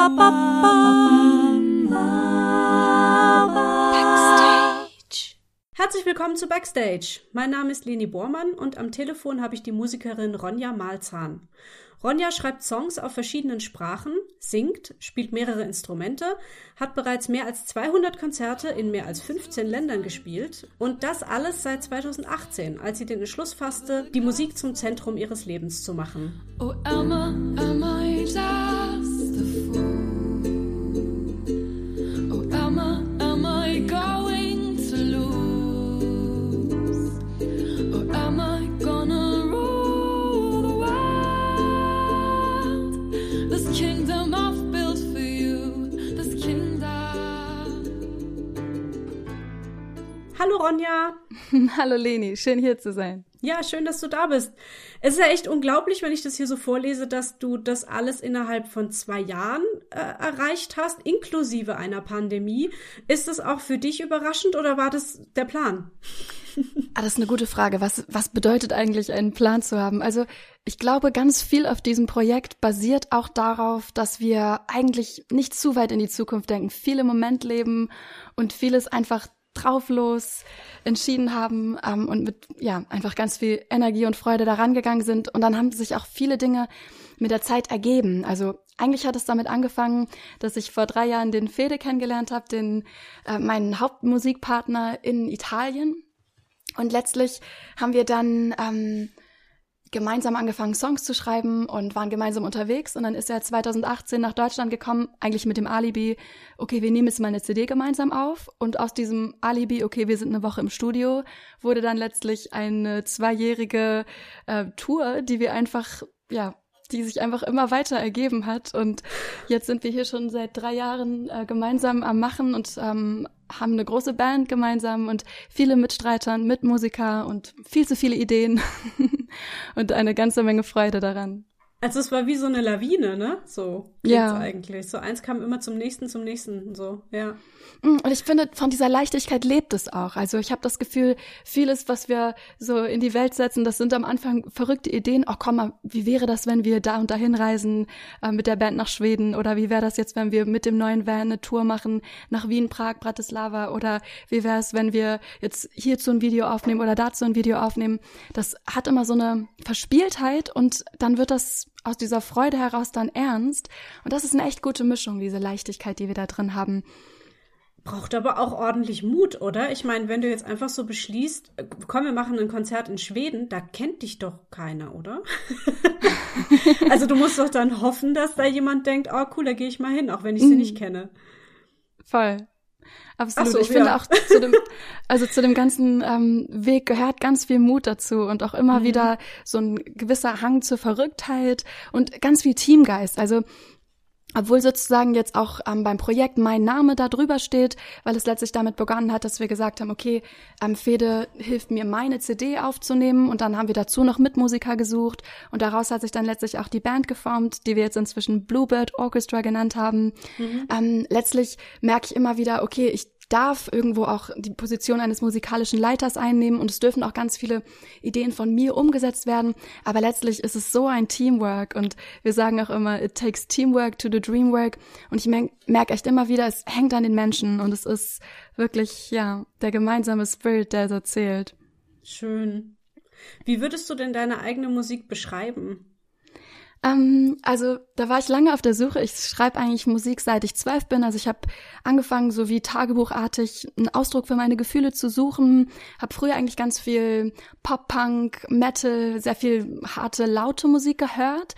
Backstage. Herzlich willkommen zu Backstage. Mein Name ist Leni Bormann und am Telefon habe ich die Musikerin Ronja Malzahn. Ronja schreibt Songs auf verschiedenen Sprachen, singt, spielt mehrere Instrumente, hat bereits mehr als 200 Konzerte in mehr als 15 Ländern gespielt und das alles seit 2018, als sie den Entschluss fasste, die Musik zum Zentrum ihres Lebens zu machen. Oh, Emma, Emma, Hallo Ronja. Hallo Leni, schön hier zu sein. Ja, schön, dass du da bist. Es ist ja echt unglaublich, wenn ich das hier so vorlese, dass du das alles innerhalb von zwei Jahren äh, erreicht hast, inklusive einer Pandemie. Ist das auch für dich überraschend oder war das der Plan? ah, das ist eine gute Frage. Was, was bedeutet eigentlich, einen Plan zu haben? Also ich glaube, ganz viel auf diesem Projekt basiert auch darauf, dass wir eigentlich nicht zu weit in die Zukunft denken, viel im Moment leben und vieles einfach drauflos entschieden haben ähm, und mit ja einfach ganz viel Energie und Freude daran gegangen sind und dann haben sich auch viele Dinge mit der Zeit ergeben. Also eigentlich hat es damit angefangen, dass ich vor drei Jahren den Fede kennengelernt habe, den äh, meinen Hauptmusikpartner in Italien und letztlich haben wir dann ähm, gemeinsam angefangen, Songs zu schreiben und waren gemeinsam unterwegs. Und dann ist er 2018 nach Deutschland gekommen, eigentlich mit dem Alibi, okay, wir nehmen jetzt mal eine CD gemeinsam auf. Und aus diesem Alibi, okay, wir sind eine Woche im Studio, wurde dann letztlich eine zweijährige äh, Tour, die wir einfach, ja, die sich einfach immer weiter ergeben hat. Und jetzt sind wir hier schon seit drei Jahren äh, gemeinsam am Machen und ähm, haben eine große Band gemeinsam und viele Mitstreiter, Mitmusiker und viel zu viele Ideen und eine ganze Menge Freude daran. Also es war wie so eine Lawine, ne? So ja. eigentlich. So eins kam immer zum nächsten, zum nächsten, so, ja. Mm, und ich finde, von dieser Leichtigkeit lebt es auch. Also ich habe das Gefühl, vieles, was wir so in die Welt setzen, das sind am Anfang verrückte Ideen. Oh, komm mal, wie wäre das, wenn wir da und dahin reisen äh, mit der Band nach Schweden? Oder wie wäre das jetzt, wenn wir mit dem neuen Van eine Tour machen nach Wien, Prag, Bratislava? Oder wie wäre es, wenn wir jetzt hierzu ein Video aufnehmen oder dazu ein Video aufnehmen? Das hat immer so eine Verspieltheit und dann wird das aus dieser Freude heraus dann ernst. Und das ist eine echt gute Mischung, diese Leichtigkeit, die wir da drin haben. Braucht aber auch ordentlich Mut, oder? Ich meine, wenn du jetzt einfach so beschließt, äh, komm, wir machen ein Konzert in Schweden, da kennt dich doch keiner, oder? also du musst doch dann hoffen, dass da jemand denkt, oh cool, da gehe ich mal hin, auch wenn ich sie nicht kenne. Voll. Absolut. So, ich ja. finde auch zu dem, also zu dem ganzen ähm, Weg gehört ganz viel Mut dazu und auch immer mhm. wieder so ein gewisser Hang zur Verrücktheit und ganz viel Teamgeist. Also obwohl sozusagen jetzt auch ähm, beim Projekt mein Name da drüber steht, weil es letztlich damit begonnen hat, dass wir gesagt haben, okay, ähm, Fede hilft mir, meine CD aufzunehmen und dann haben wir dazu noch Mitmusiker gesucht und daraus hat sich dann letztlich auch die Band geformt, die wir jetzt inzwischen Bluebird Orchestra genannt haben. Mhm. Ähm, letztlich merke ich immer wieder, okay, ich darf irgendwo auch die Position eines musikalischen Leiters einnehmen und es dürfen auch ganz viele Ideen von mir umgesetzt werden. Aber letztlich ist es so ein Teamwork und wir sagen auch immer, it takes teamwork to the dreamwork. Und ich merke merk echt immer wieder, es hängt an den Menschen und es ist wirklich, ja, der gemeinsame Spirit, der so zählt. Schön. Wie würdest du denn deine eigene Musik beschreiben? Ähm, also da war ich lange auf der Suche. Ich schreibe eigentlich Musik, seit ich zwölf bin. Also ich habe angefangen, so wie tagebuchartig einen Ausdruck für meine Gefühle zu suchen. Habe früher eigentlich ganz viel Pop-Punk, Metal, sehr viel harte, laute Musik gehört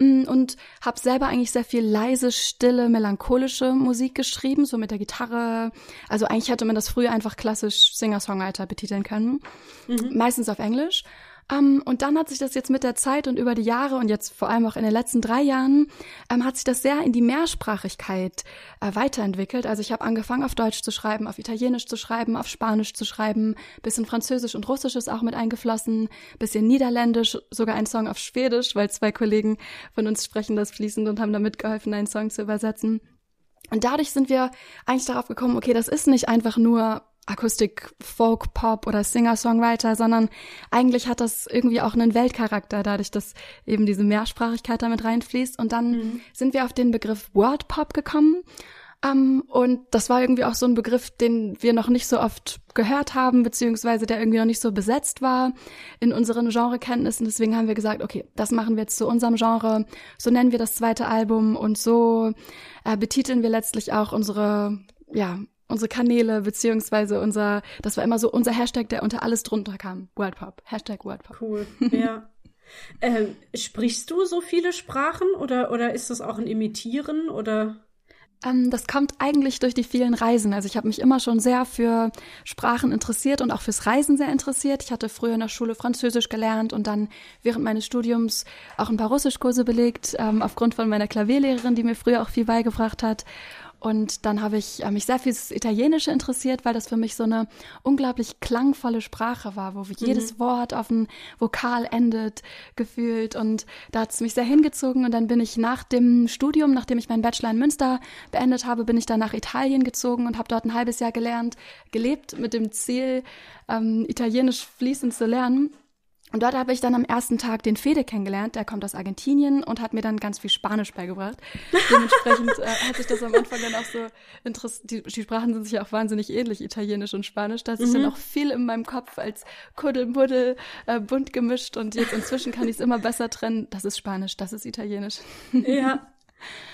mm, und habe selber eigentlich sehr viel leise, stille, melancholische Musik geschrieben, so mit der Gitarre. Also eigentlich hätte man das früher einfach klassisch Singer-Songwriter betiteln können, mhm. meistens auf Englisch. Ähm, und dann hat sich das jetzt mit der Zeit und über die Jahre und jetzt vor allem auch in den letzten drei Jahren, ähm, hat sich das sehr in die Mehrsprachigkeit äh, weiterentwickelt. Also ich habe angefangen, auf Deutsch zu schreiben, auf Italienisch zu schreiben, auf Spanisch zu schreiben, bisschen Französisch und Russisch ist auch mit eingeflossen, bisschen Niederländisch, sogar ein Song auf Schwedisch, weil zwei Kollegen von uns sprechen das fließend und haben da mitgeholfen, einen Song zu übersetzen. Und dadurch sind wir eigentlich darauf gekommen, okay, das ist nicht einfach nur Akustik, Folk, Pop oder Singer-Songwriter, sondern eigentlich hat das irgendwie auch einen Weltcharakter, dadurch, dass eben diese Mehrsprachigkeit damit reinfließt. Und dann mhm. sind wir auf den Begriff World Pop gekommen. Um, ähm, und das war irgendwie auch so ein Begriff, den wir noch nicht so oft gehört haben, beziehungsweise der irgendwie noch nicht so besetzt war in unseren Genrekenntnissen. Deswegen haben wir gesagt, okay, das machen wir jetzt zu unserem Genre. So nennen wir das zweite Album und so äh, betiteln wir letztlich auch unsere, ja, unsere Kanäle, beziehungsweise unser, das war immer so unser Hashtag, der unter alles drunter kam. Worldpop. Hashtag Worldpop. Cool, ja. ähm, sprichst du so viele Sprachen oder, oder ist das auch ein Imitieren oder? Ähm, das kommt eigentlich durch die vielen Reisen. Also ich habe mich immer schon sehr für Sprachen interessiert und auch fürs Reisen sehr interessiert. Ich hatte früher in der Schule Französisch gelernt und dann während meines Studiums auch ein paar Russischkurse belegt, ähm, aufgrund von meiner Klavierlehrerin, die mir früher auch viel beigebracht hat. Und dann habe ich äh, mich sehr fürs Italienische interessiert, weil das für mich so eine unglaublich klangvolle Sprache war, wo mhm. jedes Wort auf ein Vokal endet, gefühlt. Und da hat es mich sehr hingezogen. Und dann bin ich nach dem Studium, nachdem ich meinen Bachelor in Münster beendet habe, bin ich dann nach Italien gezogen und habe dort ein halbes Jahr gelernt, gelebt mit dem Ziel, ähm, Italienisch fließend zu lernen. Und dort habe ich dann am ersten Tag den Fede kennengelernt, der kommt aus Argentinien und hat mir dann ganz viel Spanisch beigebracht. Dementsprechend äh, hat sich das am Anfang dann auch so interessiert. Die, die, Sprachen sind sich ja auch wahnsinnig ähnlich, Italienisch und Spanisch. Da hat sich mhm. dann auch viel in meinem Kopf als Kuddelmuddel äh, bunt gemischt und jetzt inzwischen kann ich es immer besser trennen. Das ist Spanisch, das ist Italienisch. Ja,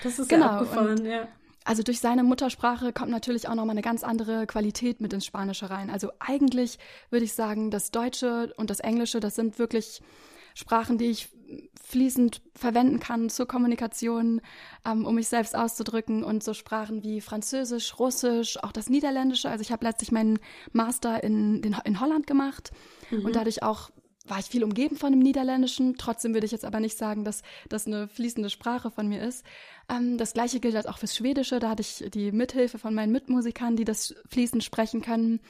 das ist genau. abgefahren, und, ja also durch seine Muttersprache kommt natürlich auch nochmal eine ganz andere Qualität mit ins Spanische rein. Also eigentlich würde ich sagen, das Deutsche und das Englische, das sind wirklich Sprachen, die ich fließend verwenden kann zur Kommunikation, ähm, um mich selbst auszudrücken und so Sprachen wie Französisch, Russisch, auch das Niederländische. Also ich habe letztlich meinen Master in, in Holland gemacht mhm. und dadurch auch war ich viel umgeben von dem Niederländischen. Trotzdem würde ich jetzt aber nicht sagen, dass das eine fließende Sprache von mir ist. Ähm, das gleiche gilt halt auch fürs Schwedische. Da hatte ich die Mithilfe von meinen Mitmusikern, die das fließend sprechen können.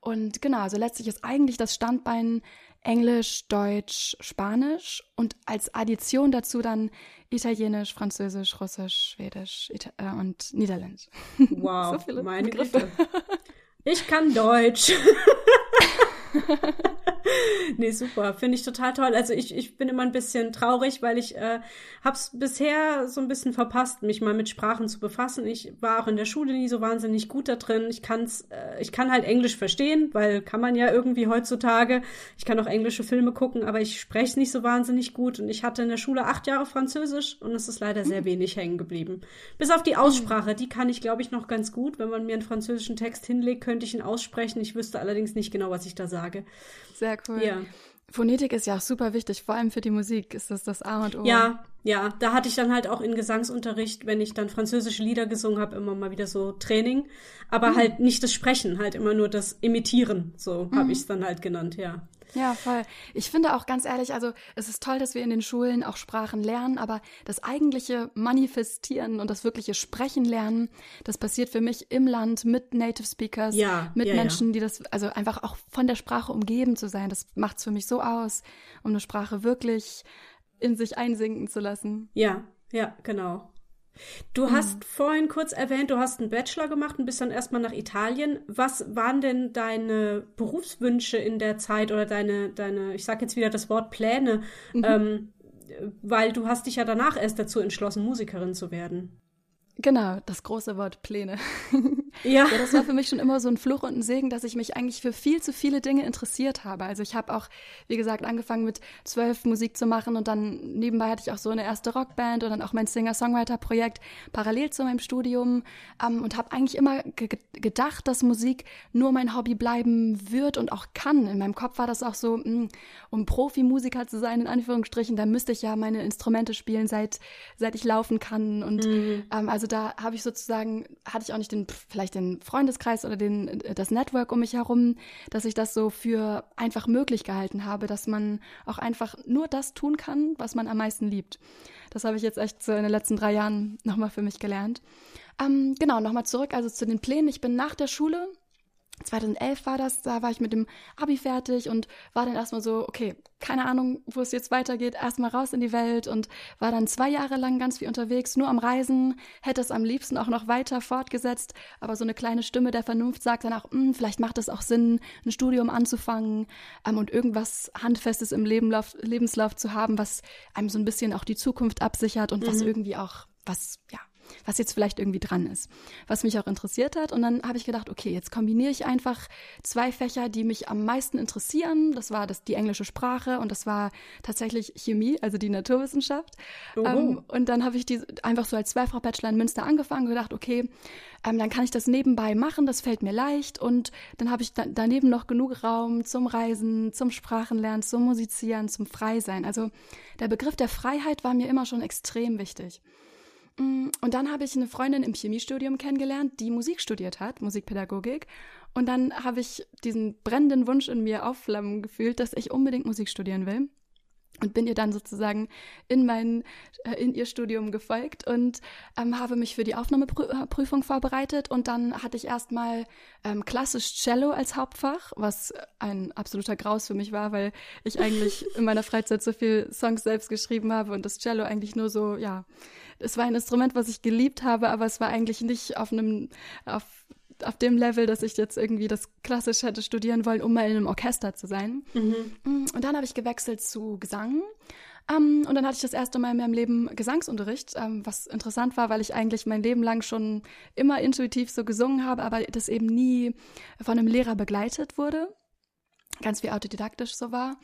Und genau, also letztlich ist eigentlich das Standbein Englisch, Deutsch, Spanisch und als Addition dazu dann Italienisch, Französisch, Russisch, Schwedisch Ita äh, und Niederländisch. Wow, so meine Begriffe. Ich kann Deutsch. nee, super. Finde ich total toll. Also ich, ich bin immer ein bisschen traurig, weil ich äh, habe es bisher so ein bisschen verpasst, mich mal mit Sprachen zu befassen. Ich war auch in der Schule nie so wahnsinnig gut da drin. Ich kann's, äh, ich kann halt Englisch verstehen, weil kann man ja irgendwie heutzutage. Ich kann auch englische Filme gucken, aber ich spreche es nicht so wahnsinnig gut. Und ich hatte in der Schule acht Jahre Französisch und es ist leider sehr hm. wenig hängen geblieben. Bis auf die hm. Aussprache, die kann ich, glaube ich, noch ganz gut. Wenn man mir einen französischen Text hinlegt, könnte ich ihn aussprechen. Ich wüsste allerdings nicht genau, was ich da sage. Sehr cool. Ja. Phonetik ist ja auch super wichtig, vor allem für die Musik ist das das A und O. Ja, ja, da hatte ich dann halt auch in Gesangsunterricht, wenn ich dann französische Lieder gesungen habe, immer mal wieder so Training, aber mhm. halt nicht das Sprechen, halt immer nur das Imitieren, so mhm. habe ich es dann halt genannt, ja. Ja, voll. Ich finde auch ganz ehrlich, also es ist toll, dass wir in den Schulen auch Sprachen lernen, aber das eigentliche Manifestieren und das wirkliche Sprechen lernen, das passiert für mich im Land mit Native Speakers, ja, mit ja, Menschen, ja. die das, also einfach auch von der Sprache umgeben zu sein. Das macht es für mich so aus, um eine Sprache wirklich in sich einsinken zu lassen. Ja, ja, genau. Du mhm. hast vorhin kurz erwähnt, du hast einen Bachelor gemacht und bist dann erstmal nach Italien. Was waren denn deine Berufswünsche in der Zeit oder deine, deine, ich sag jetzt wieder das Wort Pläne, mhm. ähm, weil du hast dich ja danach erst dazu entschlossen, Musikerin zu werden. Genau, das große Wort Pläne. Ja. ja. Das war für mich schon immer so ein Fluch und ein Segen, dass ich mich eigentlich für viel zu viele Dinge interessiert habe. Also ich habe auch, wie gesagt, angefangen mit zwölf Musik zu machen und dann nebenbei hatte ich auch so eine erste Rockband und dann auch mein Singer-Songwriter-Projekt parallel zu meinem Studium ähm, und habe eigentlich immer ge gedacht, dass Musik nur mein Hobby bleiben wird und auch kann. In meinem Kopf war das auch so, mh, hm, um Profimusiker zu sein, in Anführungsstrichen, da müsste ich ja meine Instrumente spielen, seit, seit ich laufen kann. Und mhm. ähm, also da habe ich sozusagen, hatte ich auch nicht den, vielleicht den Freundeskreis oder den, das Network um mich herum, dass ich das so für einfach möglich gehalten habe, dass man auch einfach nur das tun kann, was man am meisten liebt. Das habe ich jetzt echt so in den letzten drei Jahren nochmal für mich gelernt. Ähm, genau, nochmal zurück, also zu den Plänen. Ich bin nach der Schule 2011 war das, da war ich mit dem Abi fertig und war dann erstmal so, okay, keine Ahnung, wo es jetzt weitergeht, erstmal raus in die Welt und war dann zwei Jahre lang ganz viel unterwegs, nur am Reisen, hätte es am liebsten auch noch weiter fortgesetzt, aber so eine kleine Stimme der Vernunft sagt dann auch, hm, vielleicht macht es auch Sinn, ein Studium anzufangen ähm, und irgendwas Handfestes im Lebenlauf, Lebenslauf zu haben, was einem so ein bisschen auch die Zukunft absichert und mhm. was irgendwie auch, was, ja, was jetzt vielleicht irgendwie dran ist, was mich auch interessiert hat. Und dann habe ich gedacht, okay, jetzt kombiniere ich einfach zwei Fächer, die mich am meisten interessieren. Das war das, die englische Sprache und das war tatsächlich Chemie, also die Naturwissenschaft. Ähm, und dann habe ich die einfach so als Zweifach-Bachelor in Münster angefangen und gedacht, okay, ähm, dann kann ich das nebenbei machen, das fällt mir leicht. Und dann habe ich da, daneben noch genug Raum zum Reisen, zum Sprachenlernen, zum Musizieren, zum Freisein. Also der Begriff der Freiheit war mir immer schon extrem wichtig. Mm, und dann habe ich eine Freundin im Chemiestudium kennengelernt, die Musik studiert hat, Musikpädagogik. Und dann habe ich diesen brennenden Wunsch in mir aufflammen gefühlt, dass ich unbedingt Musik studieren will und bin ihr dann sozusagen in mein äh, in ihr Studium gefolgt und ähm, habe mich für die Aufnahmeprüfung vorbereitet und dann hatte ich erstmal ähm, klassisch Cello als Hauptfach, was ein absoluter Graus für mich war, weil ich eigentlich in meiner Freizeit so viel Songs selbst geschrieben habe und das Cello eigentlich nur so ja es war ein Instrument, was ich geliebt habe, aber es war eigentlich nicht auf einem, auf, auf dem Level, dass ich jetzt irgendwie das klassisch hätte studieren wollen, um mal in einem Orchester zu sein. Mhm. Mm, und dann habe ich gewechselt zu Gesang. Um, ähm, und dann hatte ich das erste Mal in meinem Leben Gesangsunterricht, um, ähm, was interessant war, weil ich eigentlich mein Leben lang schon immer intuitiv so gesungen habe, aber das eben nie von einem Lehrer begleitet wurde. Ganz wie autodidaktisch so war.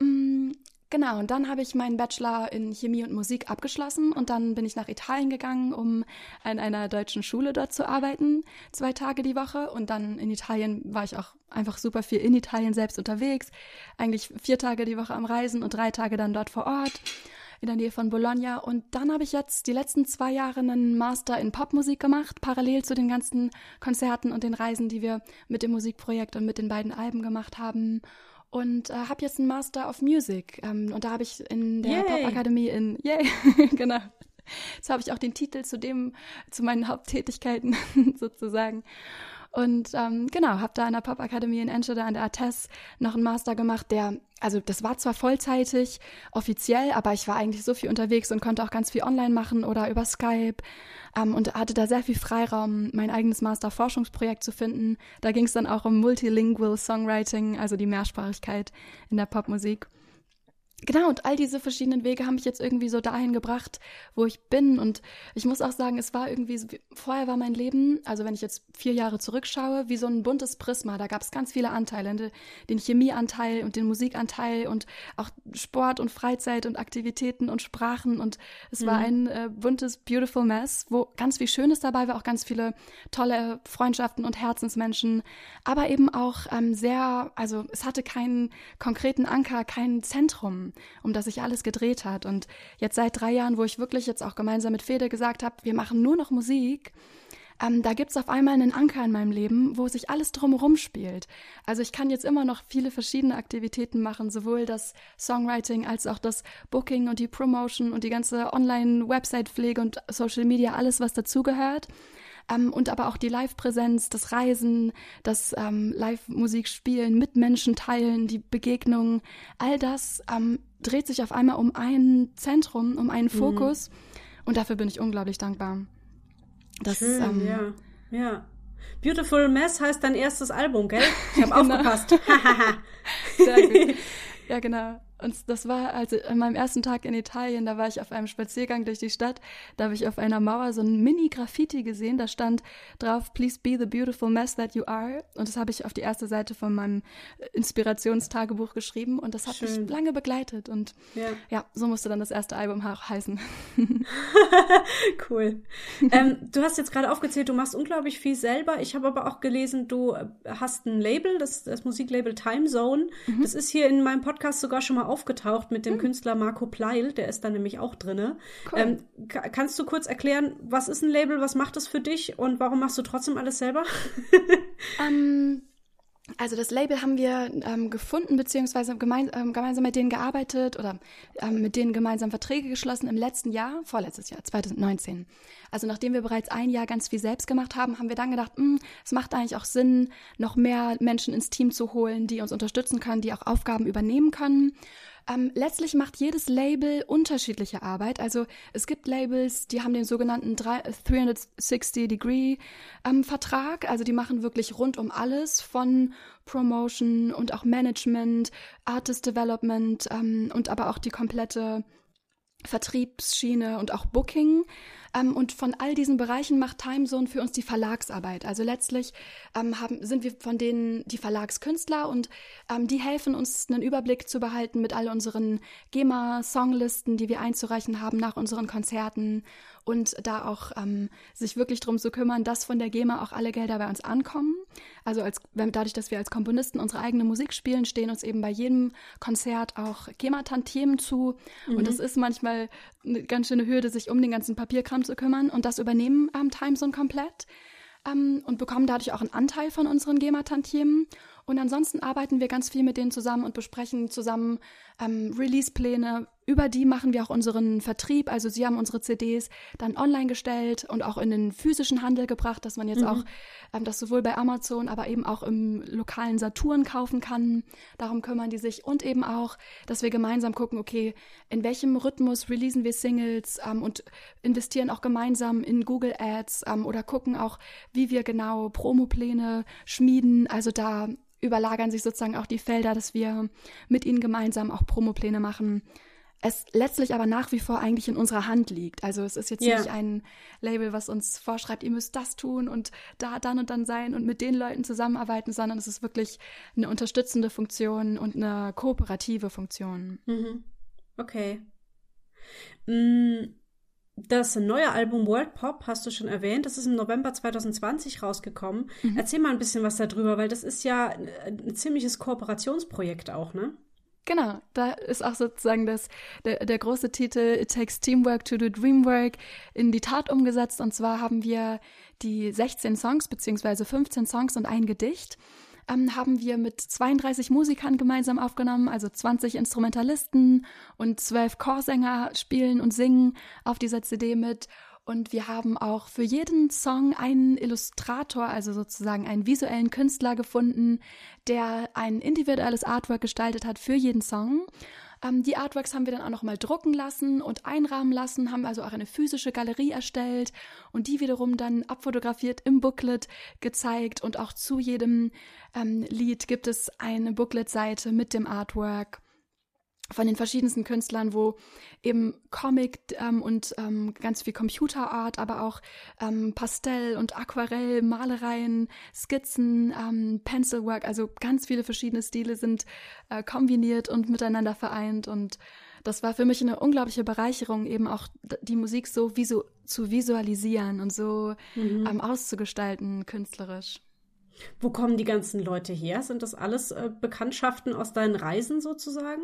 Um, Genau, und dann habe ich meinen Bachelor in Chemie und Musik abgeschlossen und dann bin ich nach Italien gegangen, um an einer deutschen Schule dort zu arbeiten, zwei Tage die Woche. Und dann in Italien war ich auch einfach super viel in Italien selbst unterwegs, eigentlich vier Tage die Woche am Reisen und drei Tage dann dort vor Ort in der Nähe von Bologna. Und dann habe ich jetzt die letzten zwei Jahre einen Master in Popmusik gemacht, parallel zu den ganzen Konzerten und den Reisen, die wir mit dem Musikprojekt und mit den beiden Alben gemacht haben und äh, habe jetzt einen Master of Music. Ähm, und da habe ich in der Popakademie in, yay, genau. Jetzt habe ich auch den Titel zu dem, zu meinen Haupttätigkeiten sozusagen. Und ähm, genau, habe da in der Popakademie in Enschede an der ATES noch einen Master gemacht, der, also das war zwar vollzeitig, offiziell, aber ich war eigentlich so viel unterwegs und konnte auch ganz viel online machen oder über Skype ähm, und hatte da sehr viel Freiraum, mein eigenes Master-Forschungsprojekt zu finden. Da ging es dann auch um Multilingual Songwriting, also die Mehrsprachigkeit in der Popmusik. Genau, und all diese verschiedenen Wege haben mich jetzt irgendwie so dahin gebracht, wo ich bin. Und ich muss auch sagen, es war irgendwie, vorher war mein Leben, also wenn ich jetzt vier Jahre zurückschaue, wie so ein buntes Prisma. Da gab es ganz viele Anteile, ne? den Chemieanteil und den Musikanteil und auch Sport und Freizeit und Aktivitäten und Sprachen. Und es mhm. war ein äh, buntes, beautiful mess, wo ganz viel Schönes dabei war, auch ganz viele tolle Freundschaften und Herzensmenschen, aber eben auch ähm, sehr, also es hatte keinen konkreten Anker, kein Zentrum um das sich alles gedreht hat. Und jetzt seit drei Jahren, wo ich wirklich jetzt auch gemeinsam mit Fede gesagt habe, wir machen nur noch Musik, ähm, da gibt's auf einmal einen Anker in meinem Leben, wo sich alles drumherum spielt. Also ich kann jetzt immer noch viele verschiedene Aktivitäten machen, sowohl das Songwriting als auch das Booking und die Promotion und die ganze Online-Website-Pflege und Social Media, alles, was dazugehört. Ähm, und aber auch die Live-Präsenz, das Reisen, das ähm, Live-Musik spielen, mit Menschen teilen, die Begegnungen, all das ähm, dreht sich auf einmal um ein Zentrum, um einen mhm. Fokus. Mhm. Und dafür bin ich unglaublich dankbar. Das, Schön, ähm, ja. Ja. Beautiful Mess heißt dein erstes Album, gell? Ich habe genau. aufgepasst. Sehr gut. Ja, genau. Und das war also an meinem ersten Tag in Italien, da war ich auf einem Spaziergang durch die Stadt, da habe ich auf einer Mauer so ein Mini-Graffiti gesehen, da stand drauf, Please be the beautiful mess that you are. Und das habe ich auf die erste Seite von meinem Inspirationstagebuch geschrieben und das hat Schön. mich lange begleitet. Und ja. ja, so musste dann das erste Album auch heißen. cool. ähm, du hast jetzt gerade aufgezählt, du machst unglaublich viel selber. Ich habe aber auch gelesen, du hast ein Label, das, das Musiklabel Time Zone. Mhm. Das ist hier in meinem Podcast sogar schon mal aufgetaucht mit dem hm. Künstler Marco Pleil, der ist da nämlich auch drinne. Cool. Ähm, kannst du kurz erklären, was ist ein Label, was macht es für dich und warum machst du trotzdem alles selber? ähm, Also das Label haben wir ähm, gefunden, beziehungsweise gemein, ähm, gemeinsam mit denen gearbeitet oder ähm, mit denen gemeinsam Verträge geschlossen im letzten Jahr, vorletztes Jahr, 2019. Also nachdem wir bereits ein Jahr ganz viel selbst gemacht haben, haben wir dann gedacht, hm, es macht eigentlich auch Sinn, noch mehr Menschen ins Team zu holen, die uns unterstützen können, die auch Aufgaben übernehmen können. Ähm, letztlich macht jedes Label unterschiedliche Arbeit. Also es gibt Labels, die haben den sogenannten 360-Degree-Vertrag. Ähm, also die machen wirklich rund um alles von Promotion und auch Management, Artist Development ähm, und aber auch die komplette Vertriebsschiene und auch Booking. Ähm, und von all diesen Bereichen macht Timezone für uns die Verlagsarbeit. Also letztlich ähm, haben, sind wir von denen die Verlagskünstler und ähm, die helfen uns, einen Überblick zu behalten mit all unseren GEMA-Songlisten, die wir einzureichen haben nach unseren Konzerten und da auch ähm, sich wirklich darum zu kümmern, dass von der GEMA auch alle Gelder bei uns ankommen. Also als, dadurch, dass wir als Komponisten unsere eigene Musik spielen, stehen uns eben bei jedem Konzert auch GEMA-Tantiemen zu. Mhm. Und es ist manchmal eine ganz schöne Hürde, sich um den ganzen Papierkram zu kümmern. Und das übernehmen ähm, Timezone komplett ähm, und bekommen dadurch auch einen Anteil von unseren GEMA-Tantiemen. Und ansonsten arbeiten wir ganz viel mit denen zusammen und besprechen zusammen ähm, Release-Pläne. Über die machen wir auch unseren Vertrieb. Also sie haben unsere CDs dann online gestellt und auch in den physischen Handel gebracht, dass man jetzt mhm. auch ähm, das sowohl bei Amazon, aber eben auch im lokalen Saturn kaufen kann. Darum kümmern die sich. Und eben auch, dass wir gemeinsam gucken, okay, in welchem Rhythmus releasen wir Singles ähm, und investieren auch gemeinsam in Google Ads ähm, oder gucken auch, wie wir genau Promopläne schmieden. Also da überlagern sich sozusagen auch die Felder, dass wir mit ihnen gemeinsam auch Promopläne machen. Es letztlich aber nach wie vor eigentlich in unserer Hand liegt. Also es ist jetzt ja. nicht ein Label, was uns vorschreibt, ihr müsst das tun und da dann und dann sein und mit den Leuten zusammenarbeiten, sondern es ist wirklich eine unterstützende Funktion und eine kooperative Funktion. Mhm. Okay. Mm, das neue Album World Pop hast du schon erwähnt. Das ist im November 2020 rausgekommen. Mhm. Erzähl mal ein bisschen was darüber, weil das ist ja ein ziemliches Kooperationsprojekt auch, ne? Genau, da ist auch sozusagen das, der, der große Titel It Takes Teamwork to do Dreamwork in die Tat umgesetzt. Und zwar haben wir die 16 Songs beziehungsweise 15 Songs und ein Gedicht ähm, haben wir mit 32 Musikern gemeinsam aufgenommen, also 20 Instrumentalisten und 12 Chorsänger spielen und singen auf dieser CD mit. Und wir haben auch für jeden Song einen Illustrator, also sozusagen einen visuellen Künstler gefunden, der ein individuelles Artwork gestaltet hat für jeden Song. Ähm, die Artworks haben wir dann auch nochmal drucken lassen und einrahmen lassen, haben also auch eine physische Galerie erstellt und die wiederum dann abfotografiert im Booklet gezeigt und auch zu jedem ähm, Lied gibt es eine Booklet-Seite mit dem Artwork von den verschiedensten Künstlern, wo eben Comic ähm, und ähm, ganz viel Computerart, aber auch ähm, Pastell und Aquarell, Malereien, Skizzen, ähm, Pencilwork, also ganz viele verschiedene Stile sind äh, kombiniert und miteinander vereint und das war für mich eine unglaubliche Bereicherung, eben auch die Musik so visu zu visualisieren und so mhm. ähm, auszugestalten, künstlerisch. Wo kommen die ganzen Leute her? Sind das alles äh, Bekanntschaften aus deinen Reisen sozusagen?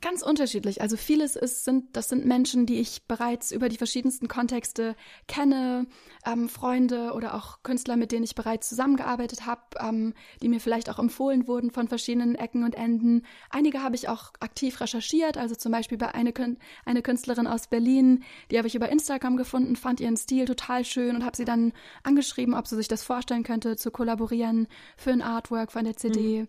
Ganz unterschiedlich. Also vieles ist, sind, das sind Menschen, die ich bereits über die verschiedensten Kontexte kenne, ähm, Freunde oder auch Künstler, mit denen ich bereits zusammengearbeitet habe, ähm, die mir vielleicht auch empfohlen wurden von verschiedenen Ecken und Enden. Einige habe ich auch aktiv recherchiert, also zum Beispiel bei eine, eine Künstlerin aus Berlin, die habe ich über Instagram gefunden, fand ihren Stil total schön und habe sie dann angeschrieben, ob sie sich das vorstellen könnte, zu kollaborieren für ein Artwork von der CD. Mhm.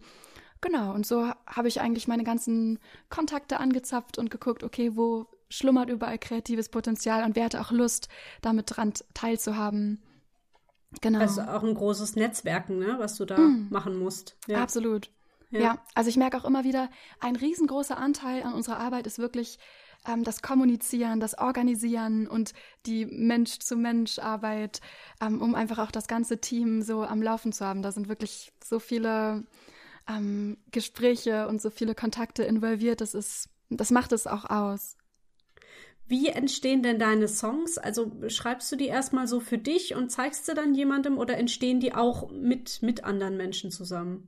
Genau, und so habe ich eigentlich meine ganzen Kontakte angezapft und geguckt, okay, wo schlummert überall kreatives Potenzial und wer hatte auch Lust, damit dran teilzuhaben. Genau. Also auch ein großes Netzwerken, ne, was du da mm. machen musst. Ja. Absolut. Ja. ja. also ich merke auch immer wieder, ein riesengroßer Anteil an unserer Arbeit ist wirklich ähm, das Kommunizieren, das Organisieren und die Mensch-zu-Mensch-Arbeit, ähm, um einfach auch das ganze Team so am Laufen zu haben. Da sind wirklich so viele ähm, Gespräche und so viele Kontakte involviert. Das ist, das macht es auch aus. Wie entstehen denn deine Songs? Also schreibst du die erstmal so für dich und zeigst sie dann jemandem oder entstehen die auch mit, mit anderen Menschen zusammen?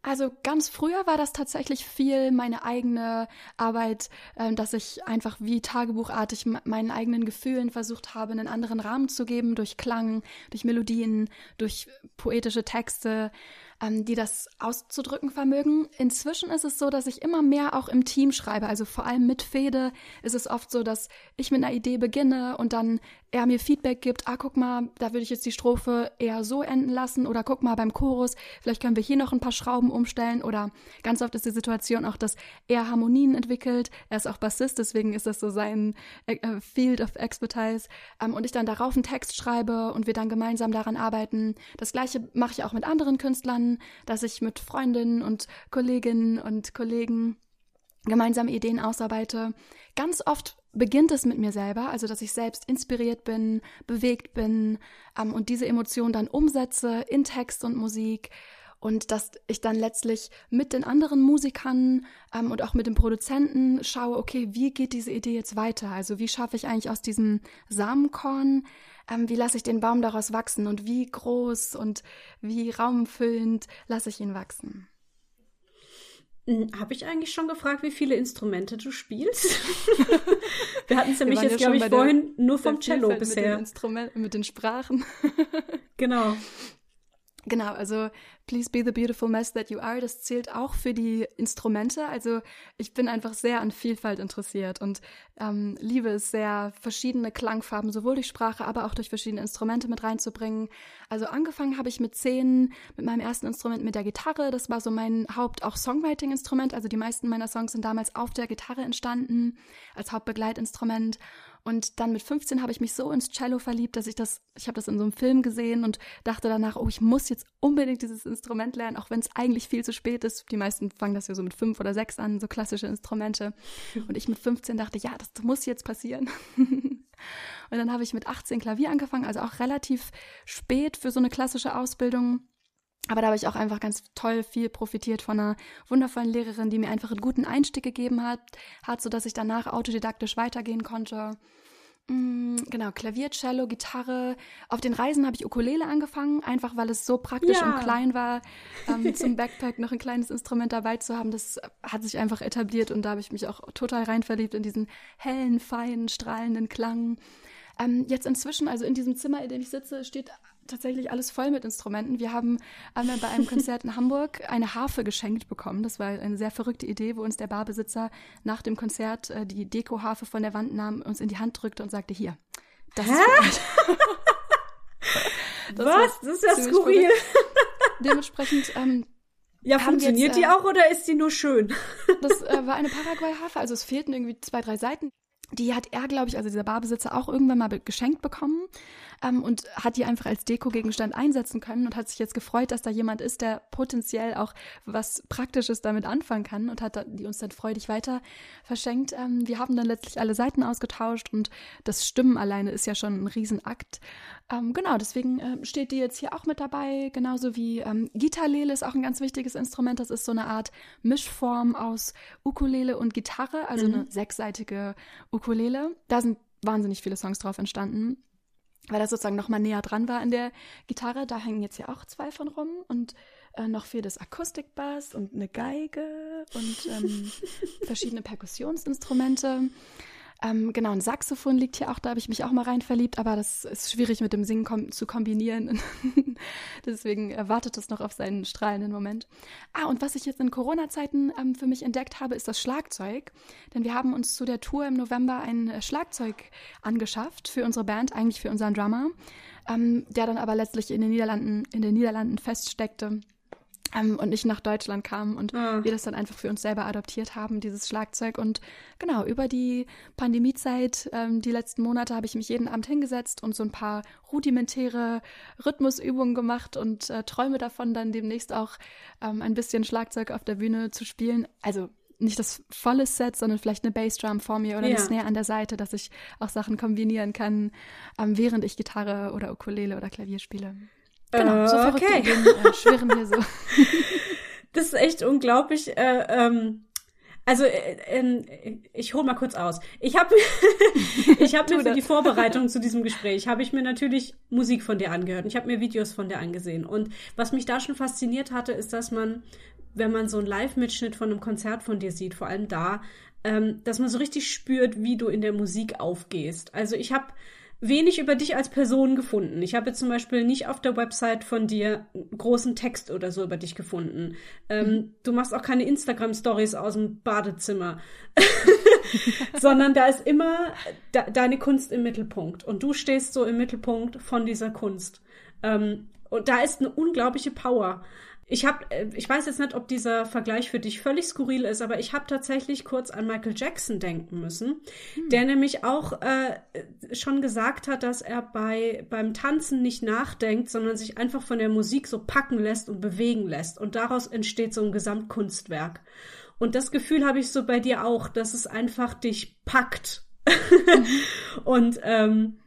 Also ganz früher war das tatsächlich viel meine eigene Arbeit, äh, dass ich einfach wie tagebuchartig meinen eigenen Gefühlen versucht habe, einen anderen Rahmen zu geben durch Klang, durch Melodien, durch poetische Texte. Ähm, die das auszudrücken vermögen. Inzwischen ist es so, dass ich immer mehr auch im Team schreibe. Also vor allem mit Fede ist es oft so, dass ich mit einer Idee beginne und dann er mir Feedback gibt, ah, guck mal, da würde ich jetzt die Strophe eher so enden lassen oder guck mal beim Chorus, vielleicht können wir hier noch ein paar Schrauben umstellen oder ganz oft ist die Situation auch, dass er Harmonien entwickelt. Er ist auch Bassist, deswegen ist das so sein äh, äh Field of Expertise ähm, und ich dann darauf einen Text schreibe und wir dann gemeinsam daran arbeiten. Das gleiche mache ich auch mit anderen Künstlern, dass ich mit Freundinnen und Kolleginnen und Kollegen gemeinsam Ideen ausarbeite. Ganz oft beginnt es mit mir selber, also dass ich selbst inspiriert bin, bewegt bin ähm, und diese Emotionen dann umsetze in Text und Musik und dass ich dann letztlich mit den anderen Musikern ähm, und auch mit dem Produzenten schaue, okay, wie geht diese Idee jetzt weiter? Also wie schaffe ich eigentlich aus diesem Samenkorn, ähm, wie lasse ich den Baum daraus wachsen und wie groß und wie raumfüllend lasse ich ihn wachsen? Hm, Habe ich eigentlich schon gefragt, wie viele Instrumente du spielst? Wir hatten es nämlich jetzt, ja glaube ich, vorhin der, nur vom Cello bisher. Mit den Instrumenten, mit den Sprachen. genau. Genau, also Please Be the Beautiful Mess That You Are, das zählt auch für die Instrumente. Also ich bin einfach sehr an Vielfalt interessiert und ähm, liebe es sehr, verschiedene Klangfarben sowohl durch Sprache, aber auch durch verschiedene Instrumente mit reinzubringen. Also angefangen habe ich mit zehn, mit meinem ersten Instrument mit der Gitarre. Das war so mein Haupt-, auch Songwriting-Instrument. Also die meisten meiner Songs sind damals auf der Gitarre entstanden, als Hauptbegleitinstrument. Und dann mit 15 habe ich mich so ins Cello verliebt, dass ich das, ich habe das in so einem Film gesehen und dachte danach, oh, ich muss jetzt unbedingt dieses Instrument lernen, auch wenn es eigentlich viel zu spät ist. Die meisten fangen das ja so mit fünf oder sechs an, so klassische Instrumente. Und ich mit 15 dachte, ja, das muss jetzt passieren. und dann habe ich mit 18 Klavier angefangen, also auch relativ spät für so eine klassische Ausbildung. Aber da habe ich auch einfach ganz toll viel profitiert von einer wundervollen Lehrerin, die mir einfach einen guten Einstieg gegeben hat, hat, so dass ich danach autodidaktisch weitergehen konnte. Mm, genau, Klavier, Cello, Gitarre. Auf den Reisen habe ich Ukulele angefangen, einfach weil es so praktisch ja. und klein war, ähm, zum Backpack noch ein kleines Instrument dabei zu haben. Das hat sich einfach etabliert und da habe ich mich auch total rein verliebt in diesen hellen, feinen, strahlenden Klang. Ähm, jetzt inzwischen, also in diesem Zimmer, in dem ich sitze, steht tatsächlich alles voll mit Instrumenten. Wir haben einmal bei einem Konzert in Hamburg eine Harfe geschenkt bekommen. Das war eine sehr verrückte Idee, wo uns der Barbesitzer nach dem Konzert äh, die Deko-Harfe von der Wand nahm, uns in die Hand drückte und sagte, hier, das Hä? ist das Was? Das ist ja skurril. Dementsprechend ähm, ja, funktioniert jetzt, äh, die auch oder ist die nur schön? das äh, war eine Paraguay-Harfe, also es fehlten irgendwie zwei, drei Seiten. Die hat er, glaube ich, also dieser Barbesitzer auch irgendwann mal geschenkt bekommen ähm, und hat die einfach als Dekogegenstand einsetzen können und hat sich jetzt gefreut, dass da jemand ist, der potenziell auch was Praktisches damit anfangen kann und hat die uns dann freudig weiter verschenkt. Ähm, wir haben dann letztlich alle Seiten ausgetauscht und das Stimmen alleine ist ja schon ein Riesenakt. Ähm, genau, deswegen äh, steht die jetzt hier auch mit dabei, genauso wie ähm, Gitarlele ist auch ein ganz wichtiges Instrument. Das ist so eine Art Mischform aus Ukulele und Gitarre, also mhm. eine sechsseitige Ukulele. Da sind wahnsinnig viele Songs drauf entstanden weil das sozusagen nochmal näher dran war an der Gitarre. Da hängen jetzt ja auch zwei von rum und äh, noch für das Akustikbass und eine Geige und ähm, verschiedene Perkussionsinstrumente. Ähm, genau, ein Saxophon liegt hier auch, da habe ich mich auch mal rein verliebt, aber das ist schwierig mit dem Singen kom zu kombinieren. Deswegen wartet es noch auf seinen strahlenden Moment. Ah, und was ich jetzt in Corona-Zeiten ähm, für mich entdeckt habe, ist das Schlagzeug. Denn wir haben uns zu der Tour im November ein äh, Schlagzeug angeschafft für unsere Band, eigentlich für unseren Drummer, ähm, der dann aber letztlich in den Niederlanden, in den Niederlanden feststeckte ähm, und nicht nach Deutschland kam und ah. wir das dann einfach für uns selber adoptiert haben, dieses Schlagzeug. Und genau, über die Pandemiezeit, ähm, die letzten Monate, habe ich mich jeden Abend hingesetzt und so ein paar rudimentäre Rhythmusübungen gemacht und äh, träume davon, dann demnächst auch ähm, ein bisschen Schlagzeug auf der Bühne zu spielen. Also nicht das volle Set, sondern vielleicht eine Bassdrum vor mir oder ja. eine Snare an der Seite, dass ich auch Sachen kombinieren kann, ähm, während ich Gitarre oder Ukulele oder Klavier spiele. Genau, so verrückt okay. Ideen, äh, schwirren hier so. das ist echt unglaublich. Äh, ähm, also äh, äh, ich hole mal kurz aus. Ich habe ich habe mir für die Vorbereitung zu diesem Gespräch habe ich mir natürlich Musik von dir angehört. Ich habe mir Videos von dir angesehen und was mich da schon fasziniert hatte, ist, dass man, wenn man so einen Live-Mitschnitt von einem Konzert von dir sieht, vor allem da, ähm, dass man so richtig spürt, wie du in der Musik aufgehst. Also ich habe wenig über dich als Person gefunden. Ich habe zum Beispiel nicht auf der Website von dir großen Text oder so über dich gefunden. Ähm, mhm. Du machst auch keine Instagram-Stories aus dem Badezimmer, sondern da ist immer de deine Kunst im Mittelpunkt und du stehst so im Mittelpunkt von dieser Kunst. Ähm, und da ist eine unglaubliche Power. Ich habe, äh, ich weiß jetzt nicht, ob dieser Vergleich für dich völlig skurril ist, aber ich habe tatsächlich kurz an Michael Jackson denken müssen, hm. der nämlich auch äh, schon gesagt hat, dass er bei beim Tanzen nicht nachdenkt, sondern sich einfach von der Musik so packen lässt und bewegen lässt und daraus entsteht so ein Gesamtkunstwerk. Und das Gefühl habe ich so bei dir auch, dass es einfach dich packt. Und ähm,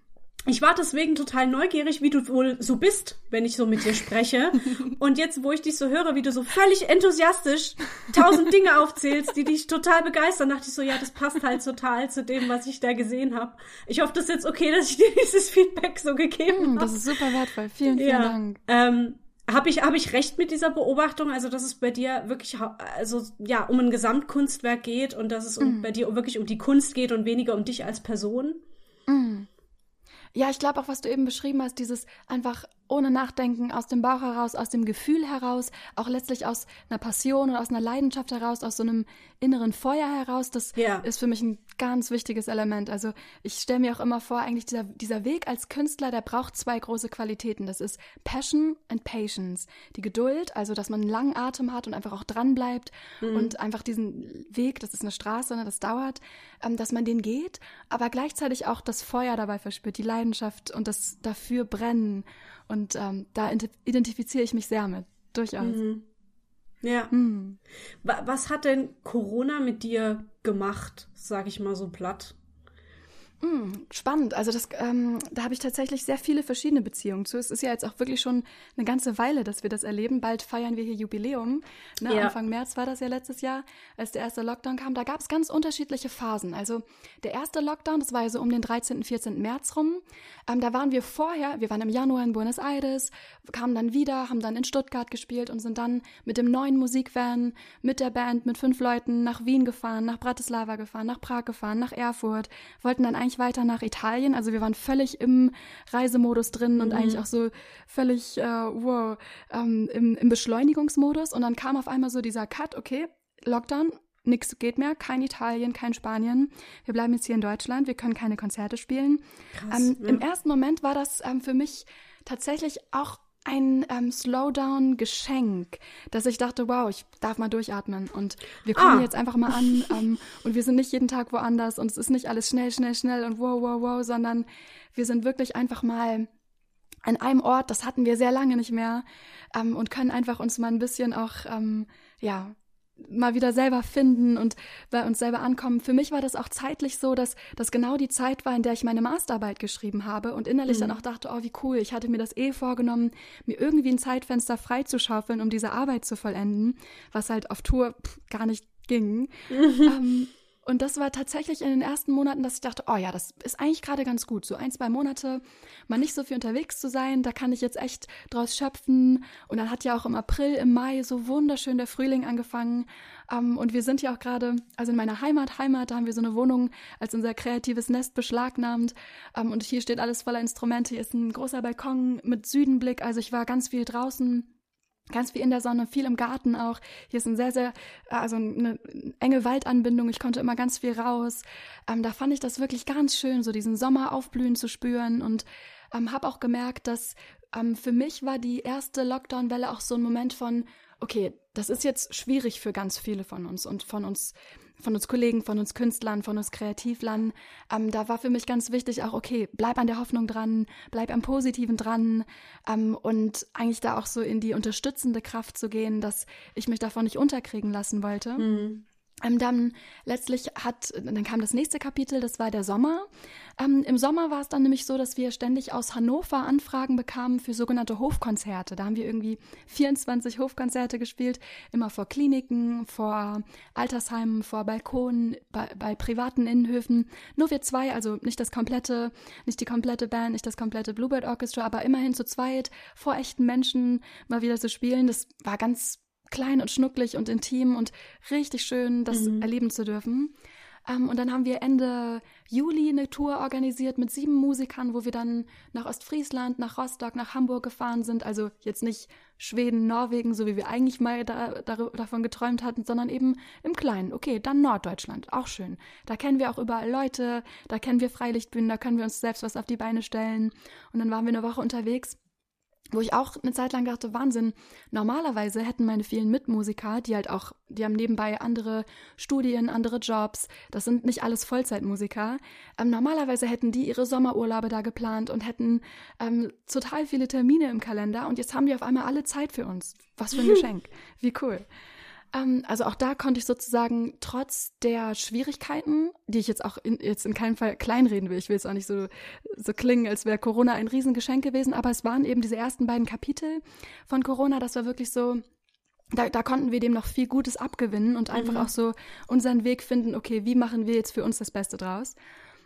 ich war deswegen total neugierig, wie du wohl so bist, wenn ich so mit dir spreche. Und jetzt, wo ich dich so höre, wie du so völlig enthusiastisch tausend Dinge aufzählst, die dich total begeistern, dachte ich so, ja, das passt halt total zu dem, was ich da gesehen habe. Ich hoffe, das ist jetzt okay, dass ich dir dieses Feedback so gegeben hm, habe. Das ist super wertvoll. Vielen, vielen ja. Dank. Ähm, habe ich, hab ich recht mit dieser Beobachtung, also dass es bei dir wirklich also ja um ein Gesamtkunstwerk geht und dass es um, mm. bei dir wirklich um die Kunst geht und weniger um dich als Person? Mm. Ja, ich glaube auch, was du eben beschrieben hast, dieses einfach ohne Nachdenken, aus dem Bauch heraus, aus dem Gefühl heraus, auch letztlich aus einer Passion oder aus einer Leidenschaft heraus, aus so einem inneren Feuer heraus, das ja. ist für mich ein ganz wichtiges Element. Also ich stelle mir auch immer vor, eigentlich dieser, dieser Weg als Künstler, der braucht zwei große Qualitäten. Das ist Passion and Patience. Die Geduld, also dass man einen langen Atem hat und einfach auch dran bleibt mhm. und einfach diesen Weg, das ist eine Straße, ne, das dauert, ähm, dass man den geht, aber gleichzeitig auch das Feuer dabei verspürt, die Leidenschaft und das dafür brennen. Und ähm, da identifiziere ich mich sehr mit, durchaus. Mhm. Ja. Mhm. Was hat denn Corona mit dir gemacht, sag ich mal so platt? Mm, spannend. Also das, ähm, da habe ich tatsächlich sehr viele verschiedene Beziehungen zu. Es ist ja jetzt auch wirklich schon eine ganze Weile, dass wir das erleben. Bald feiern wir hier Jubiläum. Ne? Ja. Anfang März war das ja letztes Jahr, als der erste Lockdown kam. Da gab es ganz unterschiedliche Phasen. Also der erste Lockdown, das war ja so um den 13., 14. März rum. Ähm, da waren wir vorher, wir waren im Januar in Buenos Aires, kamen dann wieder, haben dann in Stuttgart gespielt und sind dann mit dem neuen Musikvan, mit der Band, mit fünf Leuten nach Wien gefahren, nach Bratislava gefahren, nach Prag gefahren, nach Erfurt, wollten dann eigentlich weiter nach Italien. Also wir waren völlig im Reisemodus drin mhm. und eigentlich auch so völlig, äh, wow, ähm, im, im Beschleunigungsmodus. Und dann kam auf einmal so dieser Cut, okay, Lockdown, nichts geht mehr, kein Italien, kein Spanien. Wir bleiben jetzt hier in Deutschland, wir können keine Konzerte spielen. Krass, ähm, ja. Im ersten Moment war das ähm, für mich tatsächlich auch ein ähm, Slowdown-Geschenk, dass ich dachte, wow, ich darf mal durchatmen und wir kommen ah. jetzt einfach mal an ähm, und wir sind nicht jeden Tag woanders und es ist nicht alles schnell, schnell, schnell und wow, wow, wow, sondern wir sind wirklich einfach mal an einem Ort, das hatten wir sehr lange nicht mehr ähm, und können einfach uns mal ein bisschen auch, ähm, ja, mal wieder selber finden und bei uns selber ankommen. Für mich war das auch zeitlich so, dass das genau die Zeit war, in der ich meine Masterarbeit geschrieben habe und innerlich mhm. dann auch dachte, oh, wie cool, ich hatte mir das eh vorgenommen, mir irgendwie ein Zeitfenster freizuschaufeln, um diese Arbeit zu vollenden, was halt auf Tour pff, gar nicht ging. Mhm. Ähm, und das war tatsächlich in den ersten Monaten, dass ich dachte, oh ja, das ist eigentlich gerade ganz gut. So ein, zwei Monate, mal nicht so viel unterwegs zu sein, da kann ich jetzt echt draus schöpfen. Und dann hat ja auch im April, im Mai so wunderschön der Frühling angefangen. Um, ähm, und wir sind ja auch gerade, also in meiner Heimat, Heimat, da haben wir so eine Wohnung als unser kreatives Nest beschlagnahmt. Um, ähm, und hier steht alles voller Instrumente. Hier ist ein großer Balkon mit Südenblick. Also ich war ganz viel draußen ganz viel in der Sonne, viel im Garten auch. Hier ist ein sehr, sehr, also eine enge Waldanbindung. Ich konnte immer ganz viel raus. Ähm, da fand ich das wirklich ganz schön, so diesen Sommer aufblühen zu spüren und ähm, habe auch gemerkt, dass ähm, für mich war die erste Lockdown-Welle auch so ein Moment von, okay, das ist jetzt schwierig für ganz viele von uns und von uns von uns Kollegen, von uns Künstlern, von uns Kreativlern. Ähm, da war für mich ganz wichtig auch, okay, bleib an der Hoffnung dran, bleib am Positiven dran ähm, und eigentlich da auch so in die unterstützende Kraft zu gehen, dass ich mich davon nicht unterkriegen lassen wollte. Mhm. Ähm, dann letztlich hat, dann kam das nächste Kapitel, das war der Sommer. Ähm, Im Sommer war es dann nämlich so, dass wir ständig aus Hannover Anfragen bekamen für sogenannte Hofkonzerte. Da haben wir irgendwie 24 Hofkonzerte gespielt, immer vor Kliniken, vor Altersheimen, vor Balkonen, bei, bei privaten Innenhöfen. Nur wir zwei, also nicht das komplette, nicht die komplette Band, nicht das komplette Bluebird Orchestra, aber immerhin zu zweit vor echten Menschen mal wieder zu spielen. Das war ganz klein und schnucklig und intim und richtig schön, das mhm. erleben zu dürfen. Ähm, und dann haben wir Ende Juli eine Tour organisiert mit sieben Musikern, wo wir dann nach Ostfriesland, nach Rostock, nach Hamburg gefahren sind. Also jetzt nicht Schweden, Norwegen, so wie wir eigentlich mal da, da, davon geträumt hatten, sondern eben im Kleinen. Okay, dann Norddeutschland, auch schön. Da kennen wir auch überall Leute, da kennen wir Freilichtbühnen, da können wir uns selbst was auf die Beine stellen. Und dann waren wir eine Woche unterwegs wo ich auch eine Zeit lang dachte, Wahnsinn, normalerweise hätten meine vielen Mitmusiker, die halt auch, die haben nebenbei andere Studien, andere Jobs, das sind nicht alles Vollzeitmusiker, ähm, normalerweise hätten die ihre Sommerurlaube da geplant und hätten ähm, total viele Termine im Kalender und jetzt haben die auf einmal alle Zeit für uns. Was für ein Geschenk. Wie cool. Ähm, also auch da konnte ich sozusagen trotz der Schwierigkeiten, die ich jetzt auch in, jetzt in keinem Fall kleinreden will, ich will es auch nicht so, so klingen, als wäre Corona ein Riesengeschenk gewesen, aber es waren eben diese ersten beiden Kapitel von Corona, das war wirklich so, da, da konnten wir dem noch viel Gutes abgewinnen und einfach mhm. auch so unseren Weg finden, okay, wie machen wir jetzt für uns das Beste draus?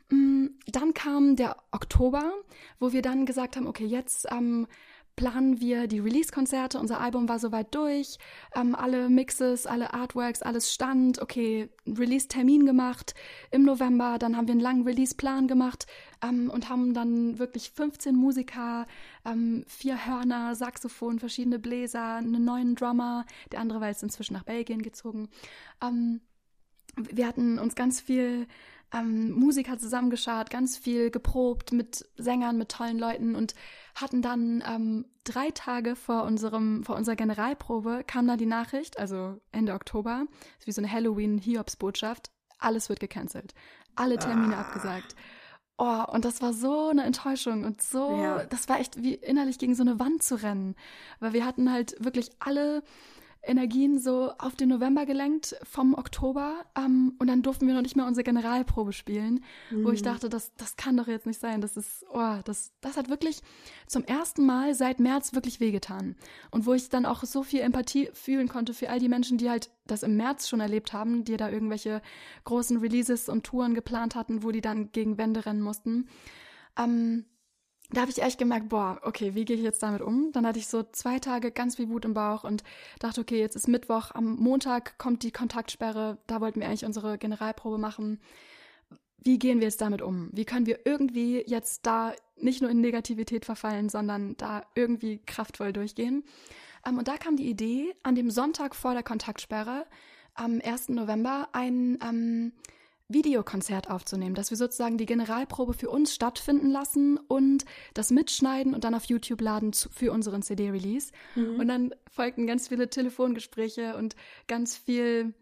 Mm, dann kam der Oktober, wo wir dann gesagt haben, okay, jetzt ähm, planen wir die Release-Konzerte. Unser Album war soweit durch. Ähm, alle Mixes, alle Artworks, alles stand. Okay, Release-Termin gemacht im November. Dann haben wir einen langen Release-Plan gemacht ähm, und haben dann wirklich 15 Musiker, ähm, vier Hörner, Saxophon, verschiedene Bläser, einen neuen Drummer. Der andere war jetzt inzwischen nach Belgien gezogen. Ähm, wir hatten uns ganz viel ähm, Musiker zusammengeschart, ganz viel geprobt mit Sängern, mit tollen Leuten und hatten dann ähm, drei Tage vor unserem, vor unserer Generalprobe kam dann die Nachricht, also Ende Oktober, ist wie so eine Halloween-Hiobs-Botschaft, alles wird gecancelt, alle Termine ah. abgesagt. Oh, und das war so eine Enttäuschung und so, ja. das war echt wie innerlich gegen so eine Wand zu rennen, weil wir hatten halt wirklich alle Energien so auf den November gelenkt vom Oktober ähm, und dann durften wir noch nicht mehr unsere Generalprobe spielen, mhm. wo ich mhm. dachte, das, das kann doch jetzt nicht sein. Das ist, oh, das, das hat wirklich zum ersten Mal seit März wirklich wehgetan. Und wo ich dann auch so viel Empathie fühlen konnte für all die Menschen, die halt das im März schon erlebt haben, die da irgendwelche großen Releases und Touren geplant hatten, wo die dann gegen Wände rennen mussten. Ähm, da habe ich echt gemerkt, boah, okay, wie gehe ich jetzt damit um? Dann hatte ich so zwei Tage ganz viel Wut im Bauch und dachte, okay, jetzt ist Mittwoch, am Montag kommt die Kontaktsperre, da wollten wir eigentlich unsere Generalprobe machen. Wie gehen wir jetzt damit um? Wie können wir irgendwie jetzt da nicht nur in Negativität verfallen, sondern da irgendwie kraftvoll durchgehen? Ähm, und da kam die Idee, an dem Sonntag vor der Kontaktsperre, am 1. November, ein ähm, Videokonzert aufzunehmen, dass wir sozusagen die Generalprobe für uns stattfinden lassen und das mitschneiden und dann auf YouTube laden zu, für unseren CD-Release. Mhm. Und dann folgten ganz viele Telefongespräche und ganz viel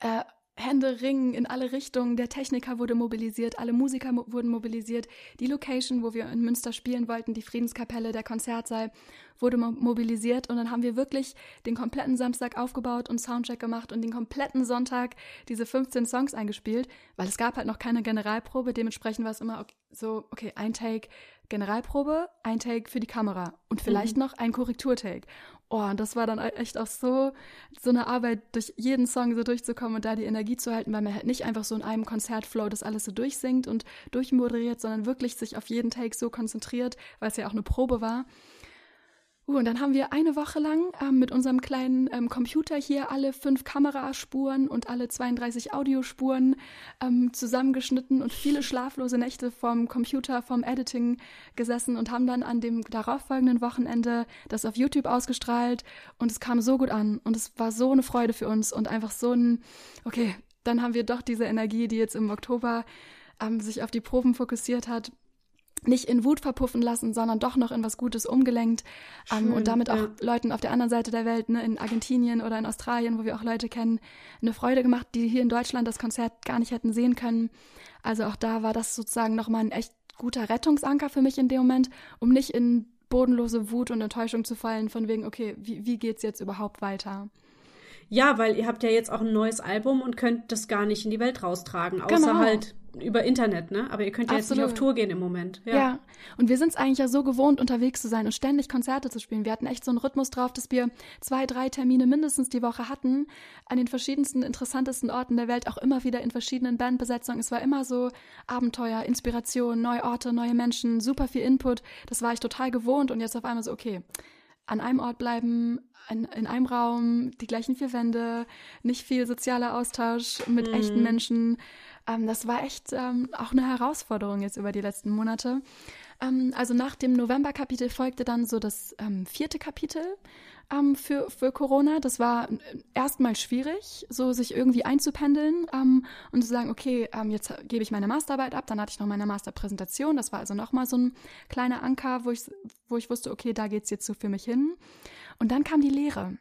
äh, Hände ringen in alle Richtungen. Der Techniker wurde mobilisiert, alle Musiker mo wurden mobilisiert. Die Location, wo wir in Münster spielen wollten, die Friedenskapelle, der Konzertsaal, wurde mo mobilisiert. Und dann haben wir wirklich den kompletten Samstag aufgebaut und Soundcheck gemacht und den kompletten Sonntag diese 15 Songs eingespielt, weil es gab halt noch keine Generalprobe. Dementsprechend war es immer okay, so, okay, ein Take, Generalprobe, ein Take für die Kamera und vielleicht mhm. noch ein Korrekturtake. Oh, und das war dann echt auch so, so eine Arbeit, durch jeden Song so durchzukommen und da die Energie zu halten, weil man halt nicht einfach so in einem Konzertflow das alles so durchsingt und durchmoderiert, sondern wirklich sich auf jeden Take so konzentriert, weil es ja auch eine Probe war. Uh, und dann haben wir eine Woche lang ähm, mit unserem kleinen ähm, Computer hier alle fünf Kameraspuren und alle 32 Audiospuren ähm, zusammengeschnitten und viele schlaflose Nächte vom Computer, vom Editing gesessen und haben dann an dem darauffolgenden Wochenende das auf YouTube ausgestrahlt und es kam so gut an und es war so eine Freude für uns und einfach so ein, okay, dann haben wir doch diese Energie, die jetzt im Oktober ähm, sich auf die Proben fokussiert hat, nicht in Wut verpuffen lassen, sondern doch noch in was Gutes umgelenkt ähm, und damit auch ja. Leuten auf der anderen Seite der Welt, ne, in Argentinien oder in Australien, wo wir auch Leute kennen, eine Freude gemacht, die hier in Deutschland das Konzert gar nicht hätten sehen können. Also auch da war das sozusagen nochmal ein echt guter Rettungsanker für mich in dem Moment, um nicht in bodenlose Wut und Enttäuschung zu fallen, von wegen, okay, wie, wie geht's jetzt überhaupt weiter? Ja, weil ihr habt ja jetzt auch ein neues Album und könnt das gar nicht in die Welt raustragen, außer genau. halt über Internet, ne? Aber ihr könnt ja Absolut. jetzt nicht auf Tour gehen im Moment. Ja, ja. und wir sind es eigentlich ja so gewohnt, unterwegs zu sein und ständig Konzerte zu spielen. Wir hatten echt so einen Rhythmus drauf, dass wir zwei, drei Termine mindestens die Woche hatten, an den verschiedensten, interessantesten Orten der Welt, auch immer wieder in verschiedenen Bandbesetzungen. Es war immer so Abenteuer, Inspiration, neue Orte, neue Menschen, super viel Input. Das war ich total gewohnt und jetzt auf einmal so, okay, an einem Ort bleiben, in, in einem Raum, die gleichen vier Wände, nicht viel sozialer Austausch mit mm. echten Menschen Ähm, das war echt ähm, auch eine Herausforderung jetzt über die letzten Monate. Ähm, also nach dem November-Kapitel folgte dann so das ähm, vierte Kapitel ähm, für, für Corona. Das war äh, erstmal schwierig, so sich irgendwie einzupendeln ähm, und zu sagen, okay, jetzt gebe ich meine Masterarbeit ab. Dann hatte ich noch meine Masterpräsentation. Das war also nochmal so ein kleiner Anker, wo ich, wo ich wusste, okay, da geht's jetzt so für mich hin. Und dann kam die Lehre.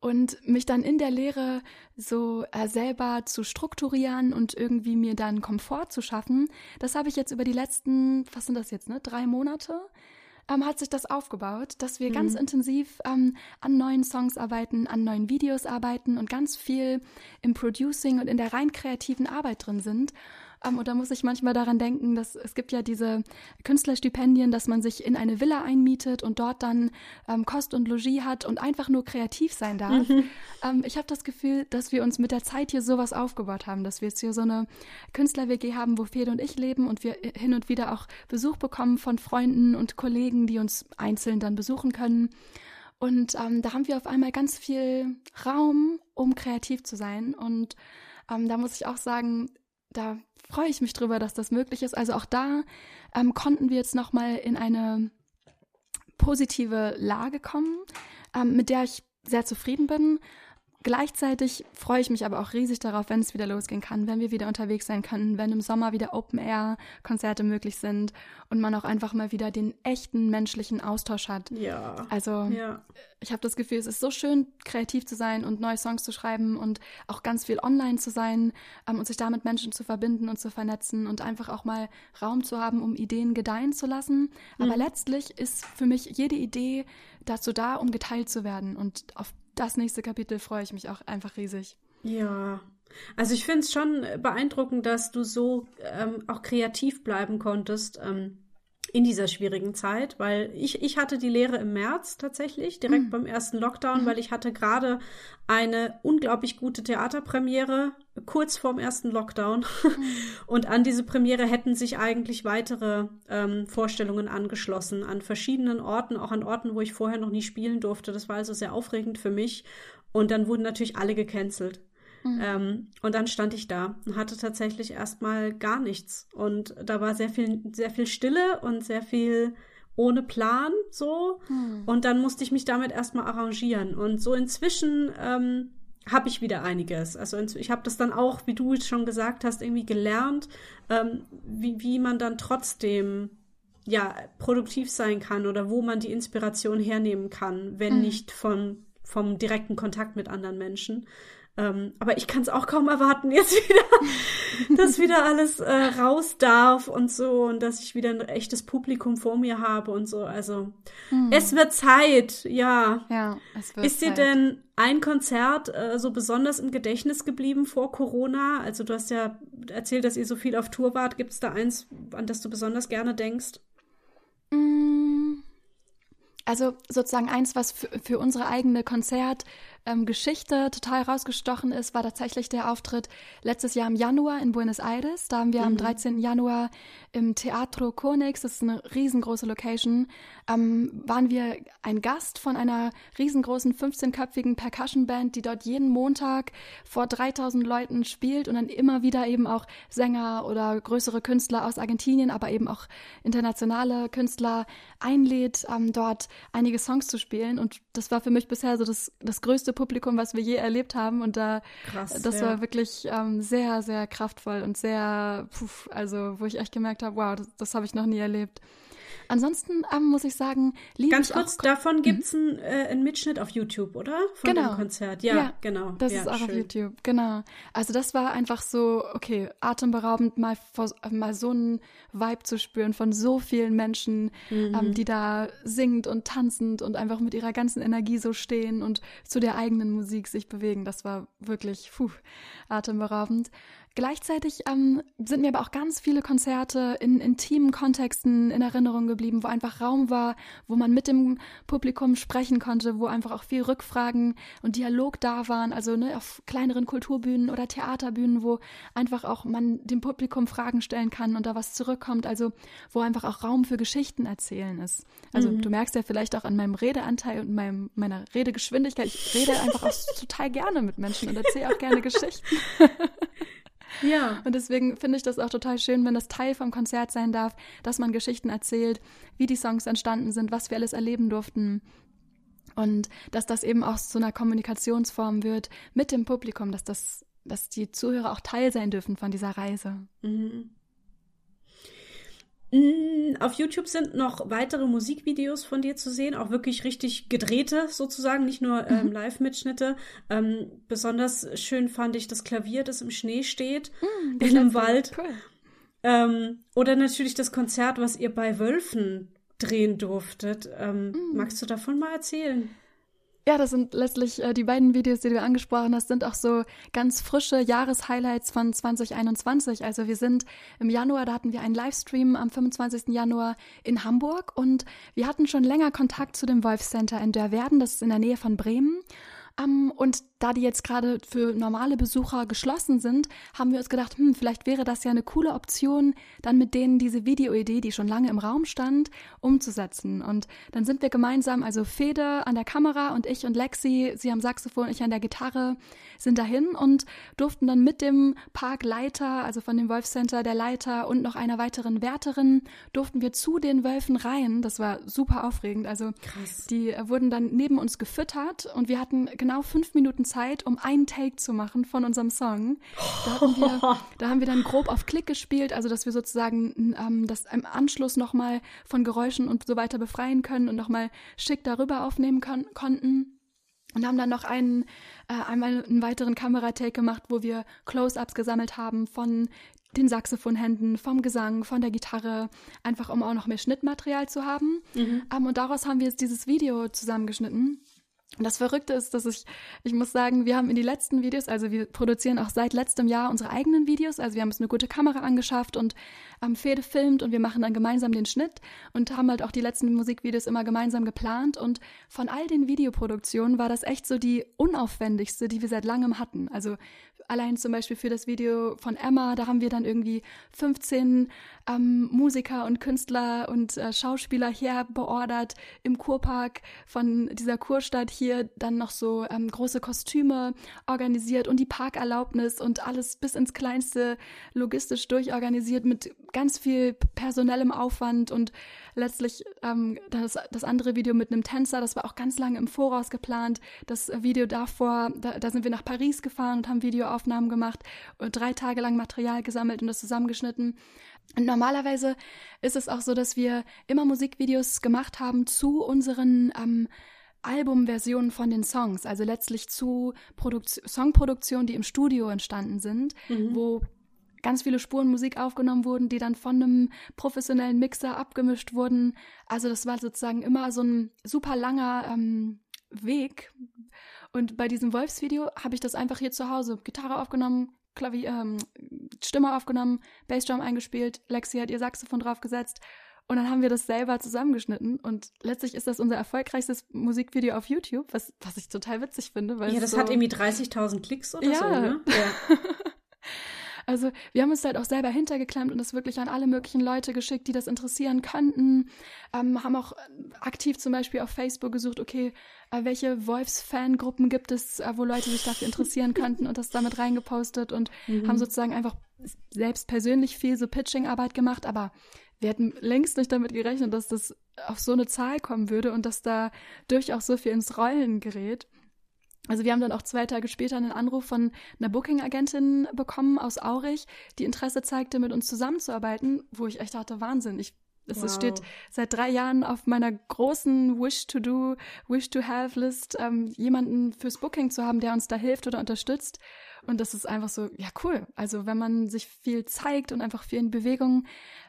Und mich dann in der Lehre so äh, selber zu strukturieren und irgendwie mir dann Komfort zu schaffen, das habe ich jetzt über die letzten, was sind das jetzt, ne, drei Monate ähm, hat sich das aufgebaut, dass wir mhm. ganz intensiv ähm, an neuen Songs arbeiten, an neuen Videos arbeiten und ganz viel im Producing und in der rein kreativen Arbeit drin sind. Ähm, und da muss ich manchmal daran denken, dass es gibt ja diese Künstlerstipendien, dass man sich in eine Villa einmietet und dort dann ähm, Kost und Logis hat und einfach nur kreativ sein darf. Mhm. Ähm, ich habe das Gefühl, dass wir uns mit der Zeit hier sowas aufgebaut haben, dass wir jetzt hier so eine Künstler-WG haben, wo Fede und ich leben und wir hin und wieder auch Besuch bekommen von Freunden und Kollegen, die uns einzeln dann besuchen können. Und ähm, da haben wir auf einmal ganz viel Raum, um kreativ zu sein. Und ähm, da muss ich auch sagen, da freue ich mich drüber, dass das möglich ist. Also auch da ähm, konnten wir jetzt nochmal in eine positive Lage kommen, ähm, mit der ich sehr zufrieden bin. Gleichzeitig freue ich mich aber auch riesig darauf, wenn es wieder losgehen kann, wenn wir wieder unterwegs sein können, wenn im Sommer wieder Open-Air-Konzerte möglich sind und man auch einfach mal wieder den echten menschlichen Austausch hat. Ja. Also ja. ich habe das Gefühl, es ist so schön, kreativ zu sein und neue Songs zu schreiben und auch ganz viel online zu sein ähm, und sich da mit Menschen zu verbinden und zu vernetzen und einfach auch mal Raum zu haben, um Ideen gedeihen zu lassen. Aber mhm. letztlich ist für mich jede Idee dazu da, um geteilt zu werden und auf das nächste Kapitel freue ich mich auch einfach riesig. Ja. Also ich finde es schon beeindruckend, dass du so ähm, auch kreativ bleiben konntest ähm, in dieser schwierigen Zeit, weil ich, ich hatte die Lehre im März tatsächlich, direkt mhm. beim ersten Lockdown, mhm. weil ich hatte gerade eine unglaublich gute Theaterpremiere kurz vorm ersten Lockdown. Mhm. Und an diese Premiere hätten sich eigentlich weitere ähm, Vorstellungen angeschlossen, an verschiedenen Orten, auch an Orten, wo ich vorher noch nie spielen durfte. Das war also sehr aufregend für mich. Und dann wurden natürlich alle gecancelt. Mhm. Ähm, und dann stand ich da und hatte tatsächlich erstmal gar nichts. Und da war sehr viel, sehr viel Stille und sehr viel ohne Plan so. Mhm. Und dann musste ich mich damit erstmal arrangieren. Und so inzwischen ähm, habe ich wieder einiges. Also ich habe das dann auch, wie du schon gesagt hast, irgendwie gelernt, ähm, wie, wie man dann trotzdem ja produktiv sein kann oder wo man die Inspiration hernehmen kann, wenn mhm. nicht von vom direkten Kontakt mit anderen Menschen. Ähm, aber ich kann es auch kaum erwarten, jetzt wieder, dass wieder alles äh, raus darf und so und dass ich wieder ein echtes Publikum vor mir habe und so. Also hm. es wird Zeit, ja. Ja, es wird Ist dir denn ein Konzert äh, so besonders im Gedächtnis geblieben vor Corona? Also du hast ja erzählt, dass ihr so viel auf Tour wart. Gibt es da eins, an das du besonders gerne denkst? Mm. Also sozusagen eins, was für, für unsere eigene Konzert ähm, Geschichte total rausgestochen ist, war tatsächlich der Auftritt letztes Jahr im Januar in Buenos Aires. Da haben wir mhm. am 13. Januar im Teatro Conex, das ist eine riesengroße Location, ähm, waren wir ein Gast von einer riesengroßen 15-köpfigen Percussion-Band, die dort jeden Montag vor 3000 Leuten spielt und dann immer wieder eben auch Sänger oder größere Künstler aus Argentinien, aber eben auch internationale Künstler einlädt, ähm, dort einige Songs zu spielen. Und das war für mich bisher so das, das größte Publikum, was wir je erlebt haben. Und da, Krass, das ja. war wirklich ähm, sehr, sehr kraftvoll und sehr, puh, also wo ich echt gemerkt habe, wow, das, das habe ich noch nie erlebt. Ansonsten ähm, muss ich sagen, liebe Ganz ich kurz, auch davon gibt es einen, äh, einen Mitschnitt auf YouTube, oder? Von genau. dem Konzert. Ja, ja genau. Das ja, ist auch schön. auf YouTube, genau. Also das war einfach so, okay, atemberaubend, mal, mal so einen Vibe zu spüren von so vielen Menschen, mhm. ähm, die da singend und tanzend und einfach mit ihrer ganzen Energie so stehen und zu der eigenen Musik sich bewegen. Das war wirklich puh, atemberaubend. Gleichzeitig ähm, sind mir aber auch ganz viele Konzerte in intimen Kontexten in Erinnerung geblieben, wo einfach Raum war, wo man mit dem Publikum sprechen konnte, wo einfach auch viel Rückfragen und Dialog da waren, also ne, auf kleineren Kulturbühnen oder Theaterbühnen, wo einfach auch man dem Publikum Fragen stellen kann und da was zurückkommt, also wo einfach auch Raum für Geschichten erzählen ist. Also mhm. du merkst ja vielleicht auch an meinem Redeanteil und meinem, meiner Redegeschwindigkeit, ich rede einfach auch total gerne mit Menschen und erzähle auch gerne Geschichten. Ja. Und deswegen finde ich das auch total schön, wenn das Teil vom Konzert sein darf, dass man Geschichten erzählt, wie die Songs entstanden sind, was wir alles erleben durften. Und dass das eben auch zu einer Kommunikationsform wird mit dem Publikum, dass das, dass die Zuhörer auch Teil sein dürfen von dieser Reise. Mhm. Mm, auf YouTube sind noch weitere Musikvideos von dir zu sehen, auch wirklich richtig gedrehte sozusagen, nicht nur ähm, mhm. Live-Mitschnitte. Ähm, besonders schön fand ich das Klavier, das im Schnee steht, mhm, in einem Wald. Cool. Ähm, oder natürlich das Konzert, was ihr bei Wölfen drehen durftet. Mhm. Magst du davon mal erzählen? Ja, das sind letztlich äh, die beiden Videos, die du angesprochen hast, sind auch so ganz frische Jahreshighlights von 2021. Also wir sind im Januar, da hatten wir einen Livestream am 25. Januar in Hamburg und wir hatten schon länger Kontakt zu dem Wolf Center in Dörverden, das ist in der Nähe von Bremen. Um, und da die jetzt gerade für normale Besucher geschlossen sind, haben wir uns gedacht, hm, vielleicht wäre das ja eine coole Option, dann mit denen diese Videoidee, die schon lange im Raum stand, umzusetzen. Und dann sind wir gemeinsam, also Fede an der Kamera und ich und Lexi, sie am Saxophon, ich an der Gitarre, sind dahin und durften dann mit dem Parkleiter, also von dem Wolfcenter, der Leiter und noch einer weiteren Wärterin, durften wir zu den Wölfen rein. Das war super aufregend. Also Krass. die wurden dann neben uns gefüttert und wir hatten genau fünf Minuten Zeit, um einen Take zu machen von unserem Song. Da, hatten wir, da haben wir dann grob auf Klick gespielt, also dass wir sozusagen ähm, das im Anschluss nochmal von Geräuschen und so weiter befreien können und nochmal schick darüber aufnehmen kon konnten. Und haben dann noch einen, äh, einmal einen weiteren Kameratake gemacht, wo wir Close-ups gesammelt haben von den Saxophonhänden, vom Gesang, von der Gitarre, einfach um auch noch mehr Schnittmaterial zu haben. Mhm. Um, und daraus haben wir jetzt dieses Video zusammengeschnitten. Und das Verrückte ist, dass ich, ich muss sagen, wir haben in die letzten Videos, also wir produzieren auch seit letztem Jahr unsere eigenen Videos, also wir haben uns eine gute Kamera angeschafft und am Fede filmt und wir machen dann gemeinsam den Schnitt und haben halt auch die letzten Musikvideos immer gemeinsam geplant und von all den Videoproduktionen war das echt so die unaufwendigste, die wir seit langem hatten. Also allein zum Beispiel für das Video von Emma, da haben wir dann irgendwie 15 ähm, Musiker und Künstler und äh, Schauspieler hier beordert im Kurpark von dieser Kurstadt hier dann noch so ähm, große Kostüme organisiert und die Parkerlaubnis und alles bis ins Kleinste logistisch durchorganisiert mit ganz viel personellem Aufwand und letztlich ähm, das, das andere Video mit einem Tänzer, das war auch ganz lange im Voraus geplant. Das Video davor, da, da sind wir nach Paris gefahren und haben Videoaufnahmen gemacht und drei Tage lang Material gesammelt und das zusammengeschnitten. Und normalerweise ist es auch so, dass wir immer Musikvideos gemacht haben zu unseren ähm, Albumversionen von den Songs, also letztlich zu Produkt Songproduktionen, die im Studio entstanden sind, mhm. wo ganz viele Spuren Musik aufgenommen wurden, die dann von einem professionellen Mixer abgemischt wurden. Also das war sozusagen immer so ein super langer ähm, Weg. Und bei diesem Wolfsvideo habe ich das einfach hier zu Hause Gitarre aufgenommen, Klavier, ähm, Stimme aufgenommen, Bassdrum eingespielt, Lexi hat ihr Saxophon draufgesetzt und dann haben wir das selber zusammengeschnitten und letztlich ist das unser erfolgreichstes Musikvideo auf YouTube, was, was ich total witzig finde. Weil ja, das so hat irgendwie 30.000 Klicks oder ja. so, ne? Ja. Also wir haben uns halt auch selber hintergeklemmt und das wirklich an alle möglichen Leute geschickt, die das interessieren könnten. Ähm, haben auch aktiv zum Beispiel auf Facebook gesucht, okay, äh, welche Wolfs-Fangruppen gibt es, äh, wo Leute sich dafür interessieren könnten und das damit reingepostet und mhm. haben sozusagen einfach selbst persönlich viel so Pitching-Arbeit gemacht, aber wir hätten längst nicht damit gerechnet, dass das auf so eine Zahl kommen würde und dass da durchaus so viel ins Rollen gerät. Also wir haben dann auch zwei Tage später einen Anruf von einer Booking-Agentin bekommen aus Aurich, die Interesse zeigte, mit uns zusammenzuarbeiten, wo ich echt dachte, Wahnsinn, ich es wow. steht seit drei Jahren auf meiner großen Wish-to-Do, Wish-to-Have-List, ähm, jemanden fürs Booking zu haben, der uns da hilft oder unterstützt. Und das ist einfach so, ja, cool. Also wenn man sich viel zeigt und einfach viel in Bewegung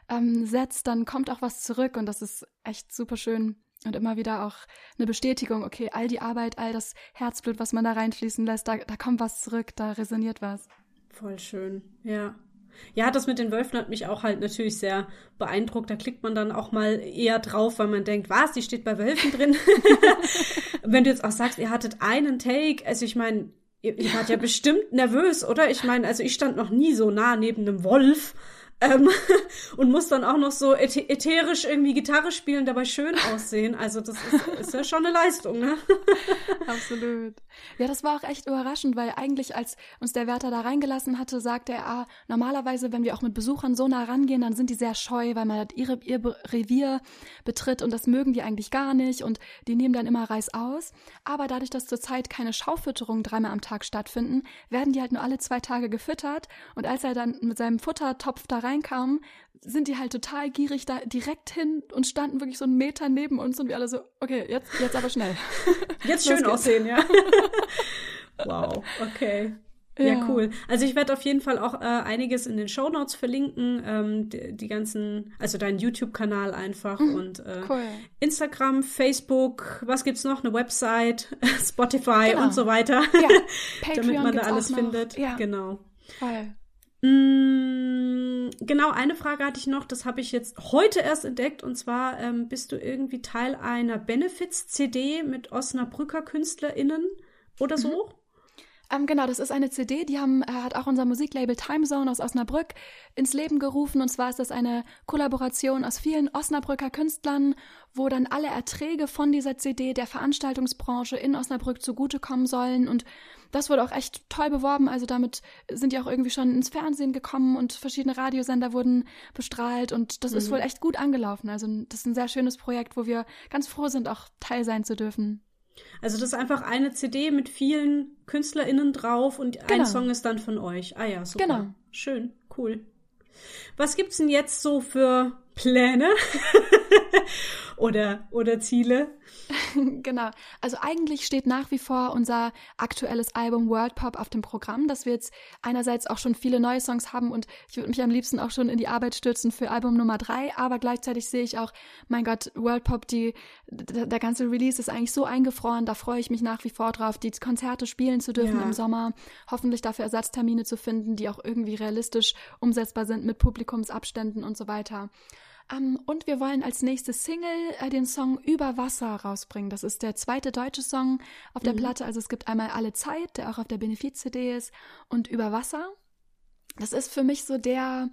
ähm, setzt, dann kommt auch was zurück. Und das ist echt super schön. Und immer wieder auch eine Bestätigung, okay, all die Arbeit, all das Herzblut, was man da reinfließen lässt, da, da kommt was zurück, da resoniert was. Voll schön, ja. Ja, das mit den Wölfen hat mich auch halt natürlich sehr beeindruckt. Da klickt man dann auch mal eher drauf, weil man denkt, was, die steht bei Wölfen drin. Wenn du jetzt auch sagst, ihr hattet einen Take, also ich meine, ihr, ihr wart ja bestimmt nervös, oder? Ich meine, also ich stand noch nie so nah neben einem Wolf. Ähm, und muss dann auch noch so ätherisch irgendwie Gitarre spielen, dabei schön aussehen. Also das ist, ist ja schon eine Leistung, ne? Absolut. Ja, das war auch echt überraschend, weil eigentlich, als uns der Wärter da reingelassen hatte, sagte er, ah, normalerweise, wenn wir auch mit Besuchern so nah rangehen, dann sind die sehr scheu, weil man halt ihre, ihr Revier betritt und das mögen die eigentlich gar nicht und die nehmen dann immer Reis aus. Aber dadurch, dass zurzeit keine Schaufütterung dreimal am Tag stattfinden, werden die halt nur alle zwei Tage gefüttert und als er dann mit seinem Futtertopf da reinkamen, sind die halt total gierig da direkt hin und standen wirklich so einen Meter neben uns und wir alle so, okay, jetzt, jetzt aber schnell. Jetzt schön aussehen, ja. wow, okay. Ja. ja, cool. Also ich werde auf jeden Fall auch äh, einiges in den Show Notes verlinken, ähm, die, die, ganzen, also deinen YouTube-Kanal einfach mhm, und äh, cool. Instagram, Facebook, was gibt's noch? Eine Website, Spotify genau. und so weiter, ja. damit man da alles findet. Ja. Genau. Voll. Mm, genau, eine Frage hatte ich noch, das habe ich jetzt heute erst entdeckt, und zwar ähm, bist du irgendwie Teil einer Benefits-CD mit Osnabrücker KünstlerInnen oder so? Mhm. Ähm, genau, das ist eine CD, die haben, äh, hat auch unser Musiklabel Timezone aus Osnabrück ins Leben gerufen. Und zwar ist das eine Kollaboration aus vielen Osnabrücker Künstlern, wo dann alle Erträge von dieser CD der Veranstaltungsbranche in Osnabrück zugutekommen sollen. Und das wurde auch echt toll beworben. Also damit sind die auch irgendwie schon ins Fernsehen gekommen und verschiedene Radiosender wurden bestrahlt und das mhm. ist wohl echt gut angelaufen. Also das ist ein sehr schönes Projekt, wo wir ganz froh sind, auch Teil sein zu dürfen. Also das ist einfach eine CD mit vielen KünstlerInnen drauf und genau. ein Song ist dann von euch. Ah ja, super. Genau. Schön, cool. Was gibt's denn jetzt so für Pläne oder, oder Ziele? genau. Also eigentlich steht nach wie vor unser aktuelles Album World Pop auf dem Programm, dass wir jetzt einerseits auch schon viele neue Songs haben und ich würde mich am liebsten auch schon in die Arbeit stürzen für Album Nummer drei, aber gleichzeitig sehe ich auch, mein Gott, World Pop, die, der ganze Release ist eigentlich so eingefroren, da freue ich mich nach wie vor drauf, die Konzerte spielen zu dürfen ja. im Sommer, hoffentlich dafür Ersatztermine zu finden, die auch irgendwie realistisch umsetzbar sind mit Publikumsabständen und so weiter. Ähm, und wir wollen als nächstes Single äh, den Song Über Wasser rausbringen. Das ist der zweite deutsche Song auf der mhm. Platte. Also es gibt einmal Alle Zeit, der auch auf der Benefiz-CD ist, und Über Wasser. Das ist für mich so der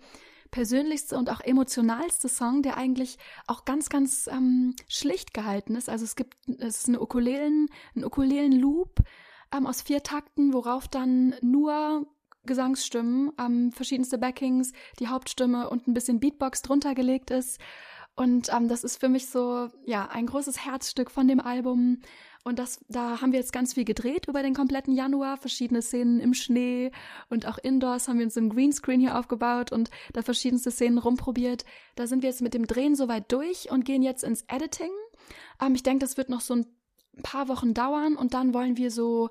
persönlichste und auch emotionalste Song, der eigentlich auch ganz, ganz ähm, schlicht gehalten ist. Also es gibt, es ist eine Ukulelen, ein Ukulelen-Loop ähm, aus vier Takten, worauf dann nur Gesangsstimmen, ähm, verschiedenste Backings, die Hauptstimme und ein bisschen Beatbox drunter gelegt ist. Und ähm, das ist für mich so, ja, ein großes Herzstück von dem Album. Und das, da haben wir jetzt ganz viel gedreht über den kompletten Januar, verschiedene Szenen im Schnee und auch indoors haben wir uns im Greenscreen hier aufgebaut und da verschiedenste Szenen rumprobiert. Da sind wir jetzt mit dem Drehen soweit durch und gehen jetzt ins Editing. Ähm, ich denke, das wird noch so ein paar Wochen dauern und dann wollen wir so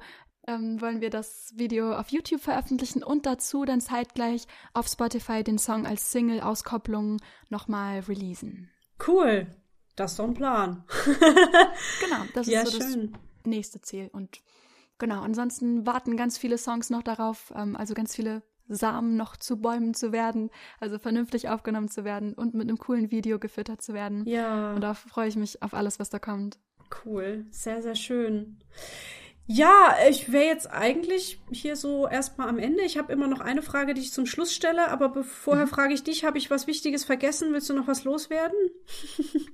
ähm, wollen wir das Video auf YouTube veröffentlichen und dazu dann zeitgleich auf Spotify den Song als Single-Auskopplung nochmal releasen. Cool. Das ist doch ein Plan. genau, das ja, ist so schön. das nächste Ziel. Und genau, ansonsten warten ganz viele Songs noch darauf, ähm, also ganz viele Samen noch zu Bäumen zu werden, also vernünftig aufgenommen zu werden und mit einem coolen Video gefüttert zu werden. Ja. Und da freue ich mich auf alles, was da kommt. Cool, sehr, sehr schön. Ja, ich wäre jetzt eigentlich hier so erstmal am Ende. Ich habe immer noch eine Frage, die ich zum Schluss stelle, aber vorher mhm. frage ich dich, habe ich was Wichtiges vergessen? Willst du noch was loswerden?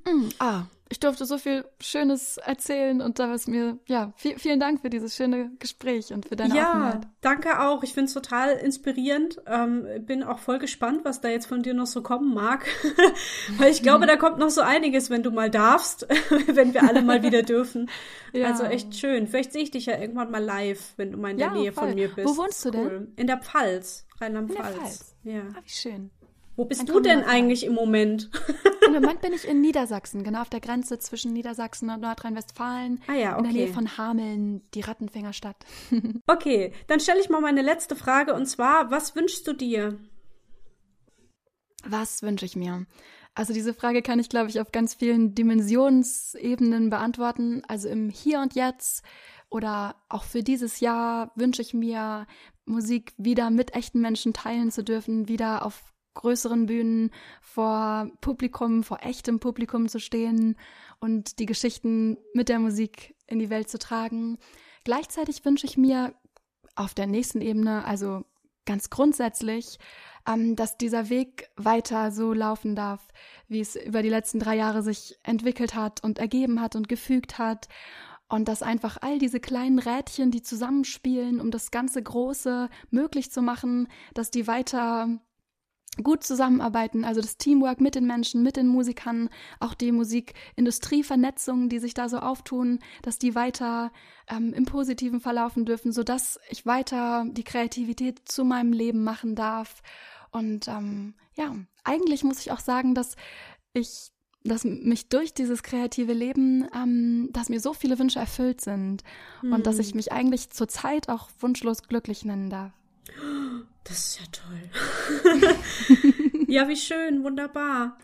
Mm, ah, ich durfte so viel Schönes erzählen und da ist mir, ja, viel, vielen Dank für dieses schöne Gespräch und für deine ja, Offenheit. danke auch. Ich finde es total inspirierend. Ähm, bin auch voll gespannt, was da jetzt von dir noch so kommen mag. Weil ich glaube, mhm. da kommt noch so einiges, wenn du mal darfst, wenn wir alle mal wieder dürfen. Ja. Also echt schön. Vielleicht sehe ich dich ja irgendwann mal live, wenn du mal in der ja, Nähe voll. von mir bist. Wo wohnst du cool. denn? In der Pfalz, Rheinland-Pfalz. Ja. Ah, wie schön. Wo bist du denn eigentlich im Moment? Im Moment bin ich in Niedersachsen, genau auf der Grenze zwischen Niedersachsen und Nordrhein-Westfalen. Ah ja, okay. In der Nähe von Hameln, die Rattenfängerstadt. okay, dann stelle ich mal meine letzte Frage und zwar, was wünschst du dir? Was wünsche ich mir? Also diese Frage kann ich, glaube ich, auf ganz vielen Dimensionsebenen beantworten. Also im Hier und Jetzt oder auch für dieses Jahr wünsche ich mir, Musik wieder mit echten Menschen teilen zu dürfen, wieder auf größeren Bühnen vor Publikum, vor echtem Publikum zu stehen und die Geschichten mit der Musik in die Welt zu tragen. Gleichzeitig wünsche ich mir auf der nächsten Ebene, also ganz grundsätzlich, ähm, dass dieser Weg weiter so laufen darf, wie es über die letzten drei Jahre sich entwickelt hat und ergeben hat und gefügt hat. Und dass einfach all diese kleinen Rädchen, die zusammenspielen, um das ganze Große möglich zu machen, dass die weiter gut zusammenarbeiten, also das Teamwork mit den Menschen, mit den Musikern, auch die Musikindustrievernetzungen, die sich da so auftun, dass die weiter ähm, im Positiven verlaufen dürfen, so dass ich weiter die Kreativität zu meinem Leben machen darf. Und ähm, ja, eigentlich muss ich auch sagen, dass ich dass mich durch dieses kreative Leben, ähm, dass mir so viele Wünsche erfüllt sind hm. und dass ich hm. mich eigentlich zurzeit auch wunschlos glücklich nennen darf. Das ist ja toll. ja, wie schön, wunderbar.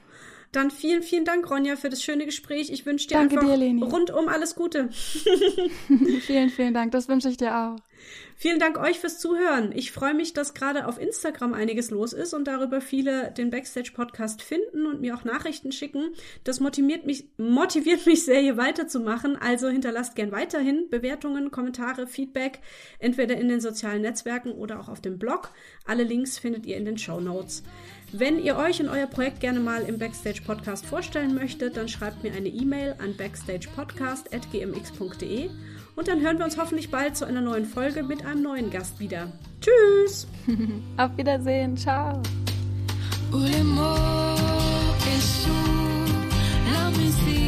Dann vielen, vielen Dank, Ronja, für das schöne Gespräch. Ich wünsche dir Danke einfach dir, rundum alles Gute. vielen, vielen Dank. Das wünsche ich dir auch. Vielen Dank euch fürs Zuhören. Ich freue mich, dass gerade auf Instagram einiges los ist und darüber viele den Backstage Podcast finden und mir auch Nachrichten schicken. Das motiviert mich, motiviert mich sehr, hier weiterzumachen. Also hinterlasst gern weiterhin Bewertungen, Kommentare, Feedback, entweder in den sozialen Netzwerken oder auch auf dem Blog. Alle Links findet ihr in den Show Notes. Wenn ihr euch und euer Projekt gerne mal im Backstage Podcast vorstellen möchtet, dann schreibt mir eine E-Mail an backstagepodcast.gmx.de und dann hören wir uns hoffentlich bald zu einer neuen Folge mit einem neuen Gast wieder. Tschüss! Auf Wiedersehen, ciao! la musique